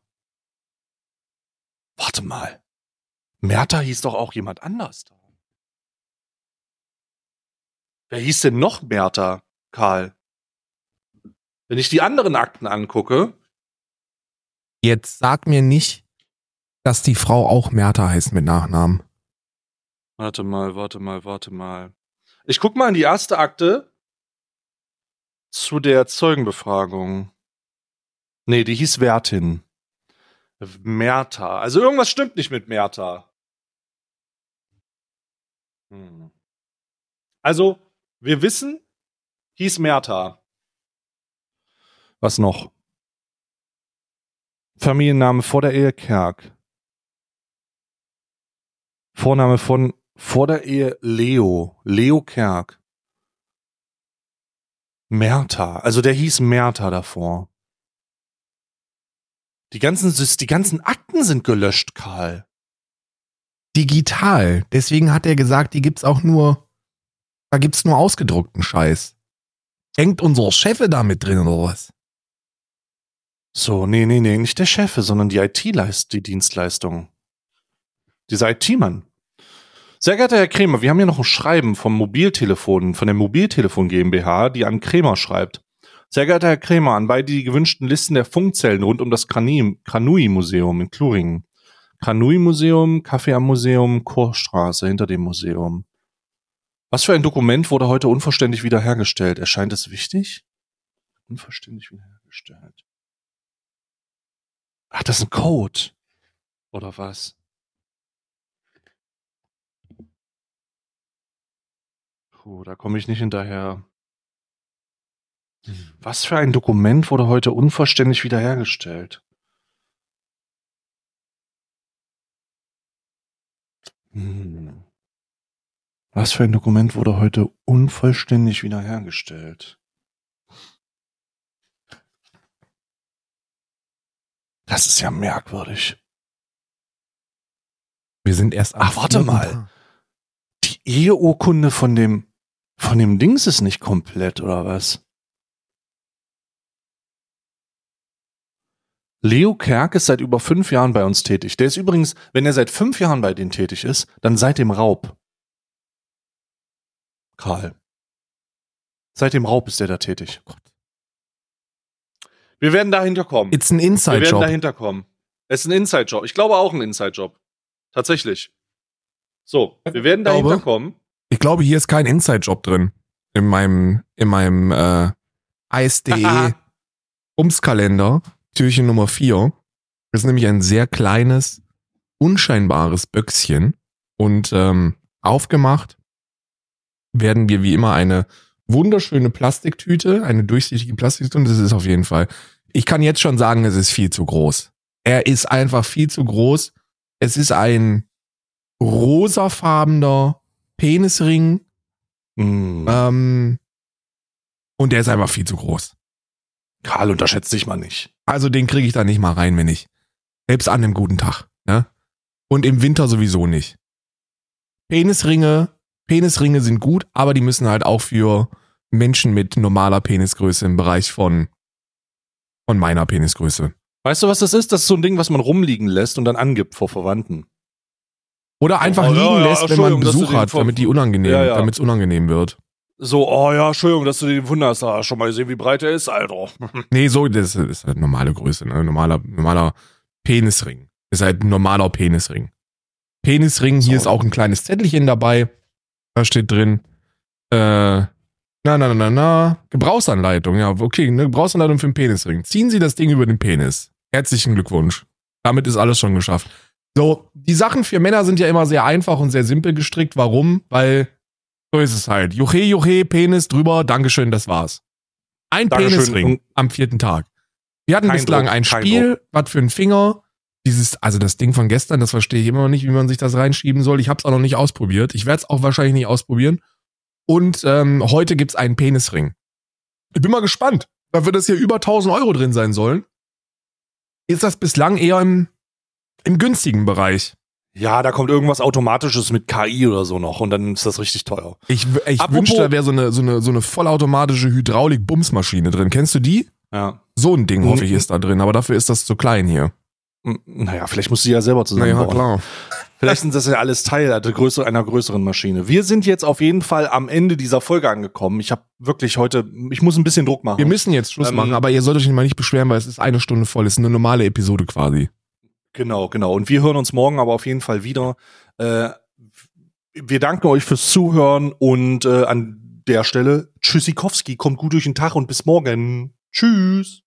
Speaker 1: Warte mal. Merta hieß doch auch jemand anders. Wer hieß denn noch Merta, Karl? Wenn ich die anderen Akten angucke,
Speaker 2: Jetzt sag mir nicht, dass die Frau auch Merta heißt mit Nachnamen.
Speaker 1: Warte mal, warte mal, warte mal. Ich guck mal in die erste Akte zu der Zeugenbefragung. Nee, die hieß Wertin. Merta. Also irgendwas stimmt nicht mit Merta. Hm. Also, wir wissen, hieß Merta. Was noch? Familienname vor der Ehe Kerk. Vorname von vor der Ehe Leo. Leo Kerk. Merta. Also der hieß Merta davor. Die ganzen, die ganzen Akten sind gelöscht, Karl.
Speaker 2: Digital. Deswegen hat er gesagt, die gibt's auch nur, da gibt's nur ausgedruckten Scheiß. Hängt unser Chef da mit drin oder was?
Speaker 1: So, nee, nee, nee, nicht der Chef, sondern die IT leist die Dienstleistung. Dieser IT-Mann. Sehr geehrter Herr Krämer, wir haben hier noch ein Schreiben vom Mobiltelefon, von der Mobiltelefon GmbH, die an Krämer schreibt. Sehr geehrter Herr Krämer, an beide die gewünschten Listen der Funkzellen rund um das Kranui-Museum in Kluringen. Kranui-Museum, Café am Museum, Chorstraße hinter dem Museum. Was für ein Dokument wurde heute unverständlich wiederhergestellt? Erscheint es wichtig? Unverständlich wiederhergestellt. Ach, das ist ein Code. Oder was? Puh, da komme ich nicht hinterher. Was für ein Dokument wurde heute unverständlich wiederhergestellt? Hm. Was für ein Dokument wurde heute unvollständig wiederhergestellt? Das ist ja merkwürdig.
Speaker 2: Wir sind erst
Speaker 1: Ach, warte mal. Die Eheurkunde von dem, von dem Dings ist nicht komplett, oder was? Leo Kerk ist seit über fünf Jahren bei uns tätig. Der ist übrigens, wenn er seit fünf Jahren bei denen tätig ist, dann seit dem Raub. Karl. Seit dem Raub ist er da tätig. Wir werden dahinter kommen.
Speaker 2: It's ein
Speaker 1: Wir werden
Speaker 2: Inside-Job.
Speaker 1: dahinter kommen. Es ist ein Inside-Job. Ich glaube auch ein Inside-Job. Tatsächlich. So, wir werden
Speaker 2: Ich glaube-
Speaker 1: dahinter kommen.
Speaker 2: Ich glaube, hier ist kein Inside-Job drin. in meinem, in meinem äh, Eis.de Umskalender, Türchen Nummer 4. Das ist nämlich ein sehr kleines, unscheinbares Böckschen. Und ähm, aufgemacht werden wir wie immer eine wunderschöne Plastiktüte, eine durchsichtige Plastiktüte. Das ist auf jeden Fall. Ich kann jetzt schon sagen, es ist viel zu groß. Er ist einfach viel zu groß. Es ist ein rosafarbener Penisring.
Speaker 1: Mm.
Speaker 2: Ähm, und der ist einfach viel zu groß.
Speaker 1: Karl unterschätzt dich mal nicht.
Speaker 2: Also den kriege ich da nicht mal rein, wenn ich. Selbst an einem guten Tag. Ne? Und im Winter sowieso nicht. Penisringe, Penisringe sind gut, aber die müssen halt auch für Menschen mit normaler Penisgröße im Bereich von, von meiner Penisgröße.
Speaker 1: Weißt du, was das ist? Das ist so ein Ding, was man rumliegen lässt und dann angibt vor Verwandten.
Speaker 2: Oder einfach
Speaker 1: Oh, ja,
Speaker 2: liegen
Speaker 1: ja,
Speaker 2: lässt, wenn man Besuch hat, damit die unangenehm,
Speaker 1: Ja, ja.
Speaker 2: damit es unangenehm wird.
Speaker 1: So, oh ja, Entschuldigung, dass du den wunderst. Da schon mal gesehen, wie breit er ist, Alter.
Speaker 2: Nee, so, das ist halt normale Größe, ne? Normaler, normaler Penisring. Ist halt ein normaler Penisring. Penisring, hier
Speaker 1: So.
Speaker 2: ist auch ein kleines Zettelchen dabei. Da steht drin, äh, na, na, na, na, Gebrauchsanleitung. Ja, okay, eine Gebrauchsanleitung für den Penisring. Ziehen Sie das Ding über den Penis. Herzlichen Glückwunsch. Damit ist alles schon geschafft. So, die Sachen für Männer sind ja immer sehr einfach und sehr simpel gestrickt. Warum? Weil so ist es halt. Juche, juche, Penis drüber, Dankeschön, das war's. Ein
Speaker 1: Dankeschön.
Speaker 2: Penisring am vierten Tag. Wir hatten
Speaker 1: Kein
Speaker 2: bislang
Speaker 1: Druck,
Speaker 2: ein Spiel, was für einen Finger. Dieses, also das Ding von gestern, das verstehe ich immer noch nicht, wie man sich das reinschieben soll. Ich habe es auch noch nicht ausprobiert. Ich werde es auch wahrscheinlich nicht ausprobieren. Und ähm, heute gibt's einen Penisring. Ich bin mal gespannt. Da wird es hier über 1000 Euro drin sein sollen. Ist das bislang eher im, im günstigen Bereich.
Speaker 1: Ja, da kommt irgendwas Automatisches mit KI oder so noch und dann ist das richtig teuer.
Speaker 2: Ich, ich
Speaker 1: Apropos-
Speaker 2: wünschte, da wäre so eine, so, eine, so eine vollautomatische Hydraulik-Bumsmaschine drin. Kennst du die?
Speaker 1: Ja.
Speaker 2: So ein Ding, hoffe ich,
Speaker 1: Mhm.
Speaker 2: ist da drin, aber dafür ist das zu klein hier.
Speaker 1: Naja, vielleicht musst du ja selber zusammenbauen.
Speaker 2: klar.
Speaker 1: Vielleicht sind das ja alles Teil einer größeren Maschine. Wir sind jetzt auf jeden Fall am Ende dieser Folge angekommen. Ich habe wirklich heute, ich muss ein bisschen Druck machen.
Speaker 2: Wir müssen jetzt Schluss
Speaker 1: Ähm,
Speaker 2: machen, aber ihr sollt euch mal nicht beschweren, weil es ist eine Stunde voll. Es ist eine normale Episode quasi.
Speaker 1: Genau, genau. Und wir hören uns morgen aber auf jeden Fall wieder. Äh, wir danken euch fürs Zuhören und äh, an der Stelle Tschüssikowski, kommt gut durch den Tag und bis morgen. Tschüss.